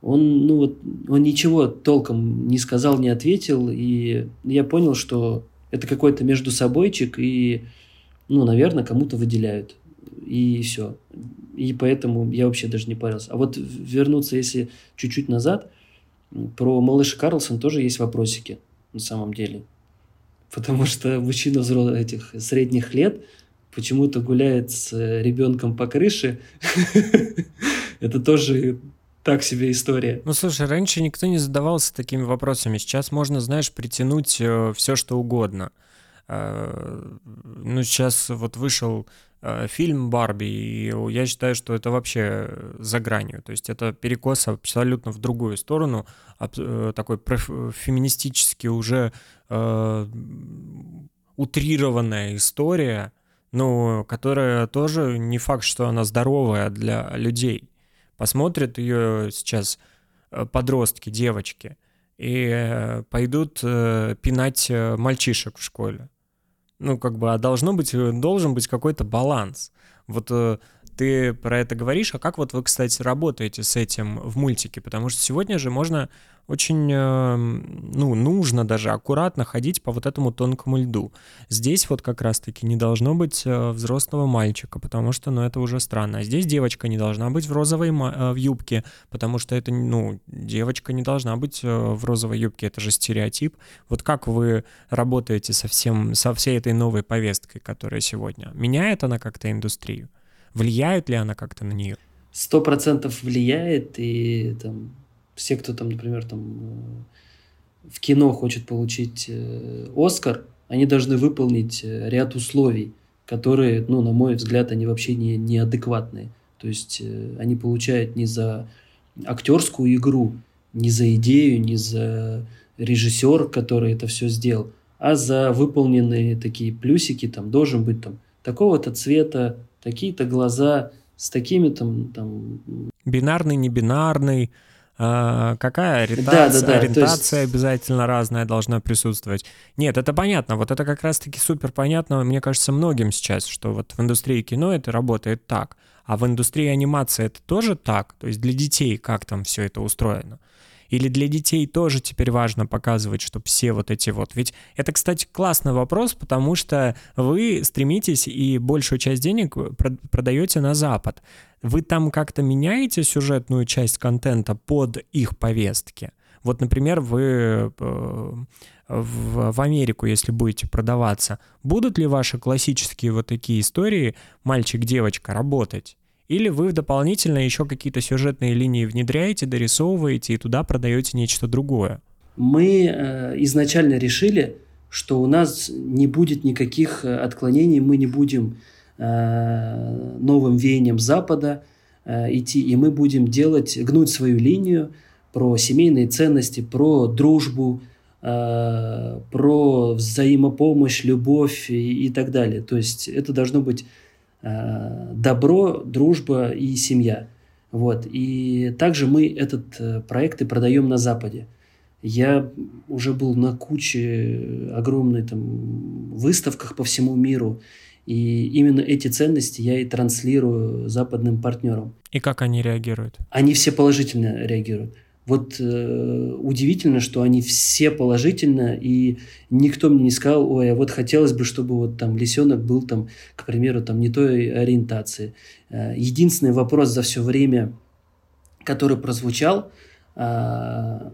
Он, ну, вот, он ничего толком не сказал, не ответил, и я понял, что это какой-то между собойчик, и, ну, наверное, кому-то выделяют. И все. И поэтому я вообще даже не парился. А вот вернуться, если чуть-чуть назад, про малыша Карлсон тоже есть вопросики, на самом деле. Потому что мужчина взрослых этих средних лет – почему-то гуляет с э, ребенком по крыше, это тоже так себе история. Ну, слушай, раньше никто не задавался такими вопросами. Сейчас можно, знаешь, притянуть э, все, что угодно. Э, ну, сейчас вот вышел фильм «Барби», и я считаю, что это вообще за гранью. То есть это перекос абсолютно в другую сторону, такой феминистически уже утрированная история, ну, которая тоже не факт, что она здоровая для людей. Посмотрят ее сейчас э, подростки, девочки, и э, пойдут э, пинать мальчишек в школе. Ну, как бы, а должно быть, должен быть какой-то баланс. Вот ты про это говоришь, а как вот вы, кстати, работаете с этим в мультике? Потому что сегодня же можно очень, эм, ну, нужно даже аккуратно ходить по вот этому тонкому льду. Здесь вот как раз-таки не должно быть э, взрослого мальчика, потому что, ну, это уже странно. А здесь девочка не должна быть в розовой э, в юбке, потому что это, ну, девочка не должна быть э, в розовой юбке, это же стереотип. Вот как вы работаете со, всем, со всей этой новой повесткой, которая сегодня? Меняет она как-то индустрию? Влияет ли она как-то на нее? Сто процентов влияет, и там все, кто там, например, там э, в кино хочет получить э, Оскар, они должны выполнить э, ряд условий, которые, ну, на мой взгляд, они вообще не, неадекватные. То есть они получают не за актерскую игру, не за идею, не за режиссер, который это все сделал, а за выполненные такие плюсики, там должен быть там такого-то цвета, такие-то глаза, с такими там... там... Бинарный, не бинарный, а, какая ориентация, да, да, да. ориентация есть... обязательно разная должна присутствовать. Нет, это понятно, вот это как раз-таки супер понятно, мне кажется, многим сейчас, что вот в индустрии кино это работает так, а в индустрии анимации это тоже так, то есть для детей как там все это устроено. Или для детей тоже теперь важно показывать, что все вот эти вот... Ведь это, кстати, классный вопрос, потому что вы стремитесь и большую часть денег продаете на Запад. Вы там как-то меняете сюжетную часть контента под их повестки? Вот, например, вы э, в, в Америку, если будете продаваться, будут ли ваши классические вот такие истории мальчик-девочка работать? Или вы дополнительно еще какие-то сюжетные линии внедряете, дорисовываете и туда продаете нечто другое? Мы э, изначально решили, что у нас не будет никаких э, отклонений, мы не будем э, новым веянием Запада э, идти, и мы будем делать, гнуть свою линию про семейные ценности, про дружбу, э, про взаимопомощь, любовь и, и так далее. То есть это должно быть добро, дружба и семья. Вот. И также мы этот э, проект и продаем на Западе. Я уже был на куче огромной там выставках по всему миру, и именно эти ценности я и транслирую западным партнерам. И как они реагируют? Они все положительно реагируют. Вот э, удивительно, что они все положительно, и никто мне не сказал, ой, а вот хотелось бы, чтобы вот там лисенок был там, к примеру, там не той ориентации. Э, единственный вопрос за все время, который прозвучал, э,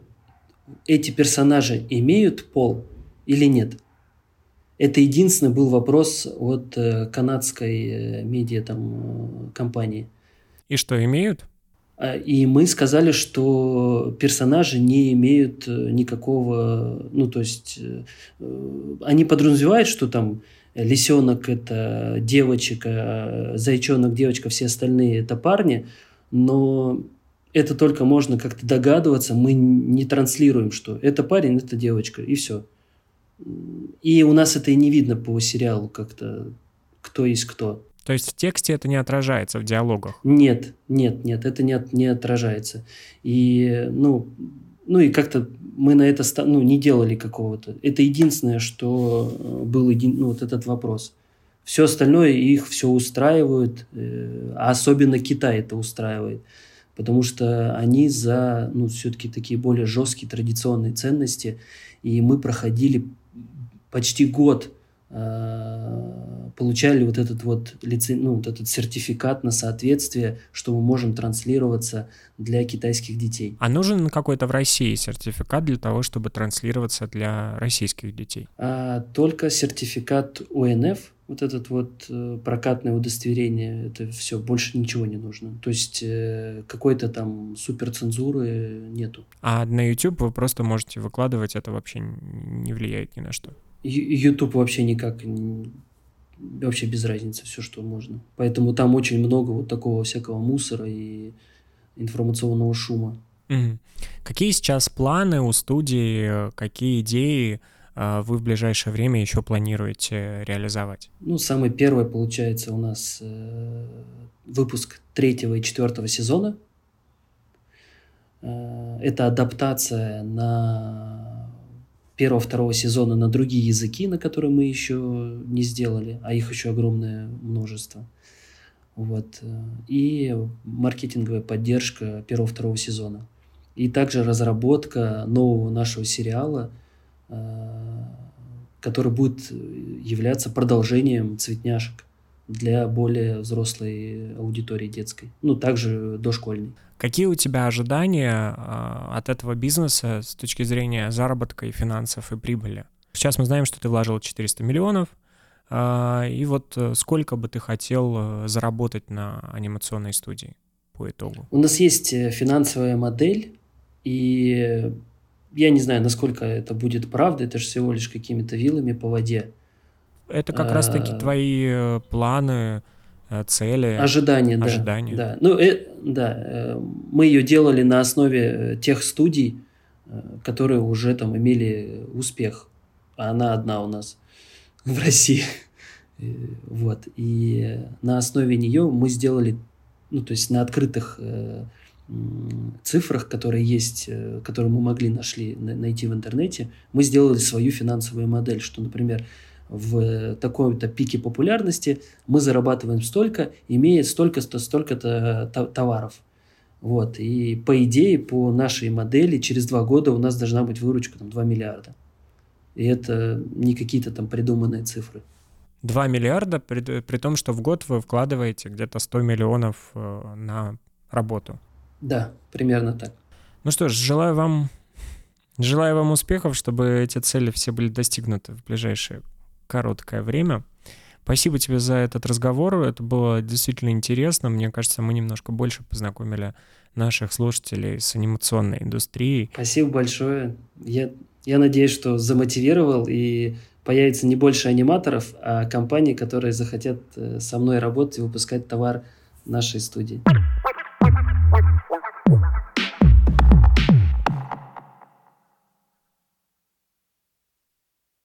эти персонажи имеют пол или нет? Это единственный был вопрос от э, канадской э, медиа там, э, компании. И что, имеют? А, и мы сказали, что персонажи не имеют никакого, ну то есть они подразумевают, что там лисенок это девочка, зайчонок девочка, все остальные это парни, но это только можно как-то догадываться, мы не транслируем, что это парень, это девочка, и все. И у нас это и не видно по сериалу как-то, кто есть кто. То есть в тексте это не отражается в диалогах? Нет, нет, нет, это не, от, не отражается. И, ну, ну и как-то мы на это ну, не делали какого-то. Это единственное, что э, был един, ну, вот этот вопрос. Все остальное их все устраивает, э, а особенно Китай это устраивает. Потому что они за, ну, все-таки такие более жесткие традиционные ценности. И мы проходили почти год получали вот этот вот, лице, ну, вот этот сертификат на соответствие, что мы можем транслироваться для китайских детей. А нужен какой-то в России сертификат для того, чтобы транслироваться для российских детей? А, только сертификат УНФ, вот этот вот э, прокатное удостоверение, это все, больше ничего не нужно. То есть э, какой-то там суперцензуры нету. А на YouTube вы просто можете выкладывать, это вообще не влияет ни на что? YouTube вообще никак, вообще без разницы, все, что можно. Поэтому там очень много вот такого всякого мусора и информационного шума. Угу. Какие сейчас планы у студии, какие идеи э, вы в ближайшее время еще планируете реализовать? Ну, самый первый, получается, у нас э, выпуск третьего и четвертого сезона. Э, это адаптация на первого-второго сезона на другие языки, на которые мы еще не сделали, а их еще огромное множество. Вот. И маркетинговая поддержка первого-второго сезона. И также разработка нового нашего сериала, э, который будет являться продолжением «Цветняшек» для более взрослой аудитории детской, ну, также дошкольной. Какие у тебя ожидания э, от этого бизнеса с точки зрения заработка и финансов и прибыли? Сейчас мы знаем, что ты вложил 400 миллионов, э, и вот э, сколько бы ты хотел э, заработать на анимационной студии по итогу? У нас есть э, финансовая модель, и я не знаю, насколько это будет правда, это же всего лишь какими-то вилами по воде. Это как раз-таки а. твои э, планы, э, цели. Ожидания, да. Ожидания. Да, ну, э, да. Э, мы ее делали на основе тех студий, которые уже там имели успех. А она одна у нас в России. Вот. И на основе нее мы сделали, ну, то есть на открытых цифрах, которые есть, которые мы могли нашли, найти в интернете, мы сделали свою финансовую модель, что, например, в таком-то пике популярности мы зарабатываем столько, имея столько-то, столько-то товаров. Вот. И по идее, по нашей модели, через два года у нас должна быть выручка там, 2 миллиарда. И это не какие-то там придуманные цифры. 2 миллиарда, при, при том, что в год вы вкладываете где-то 100 миллионов э, на работу. Да, примерно так. Ну что ж, желаю вам, желаю вам успехов, чтобы эти цели все были достигнуты в ближайшие короткое время. Спасибо тебе за этот разговор. Это было действительно интересно. Мне кажется, мы немножко больше познакомили наших слушателей с анимационной индустрией. Спасибо большое. Я, я надеюсь, что замотивировал и появится не больше аниматоров, а компаний, которые захотят э, со мной работать и выпускать товар нашей студии.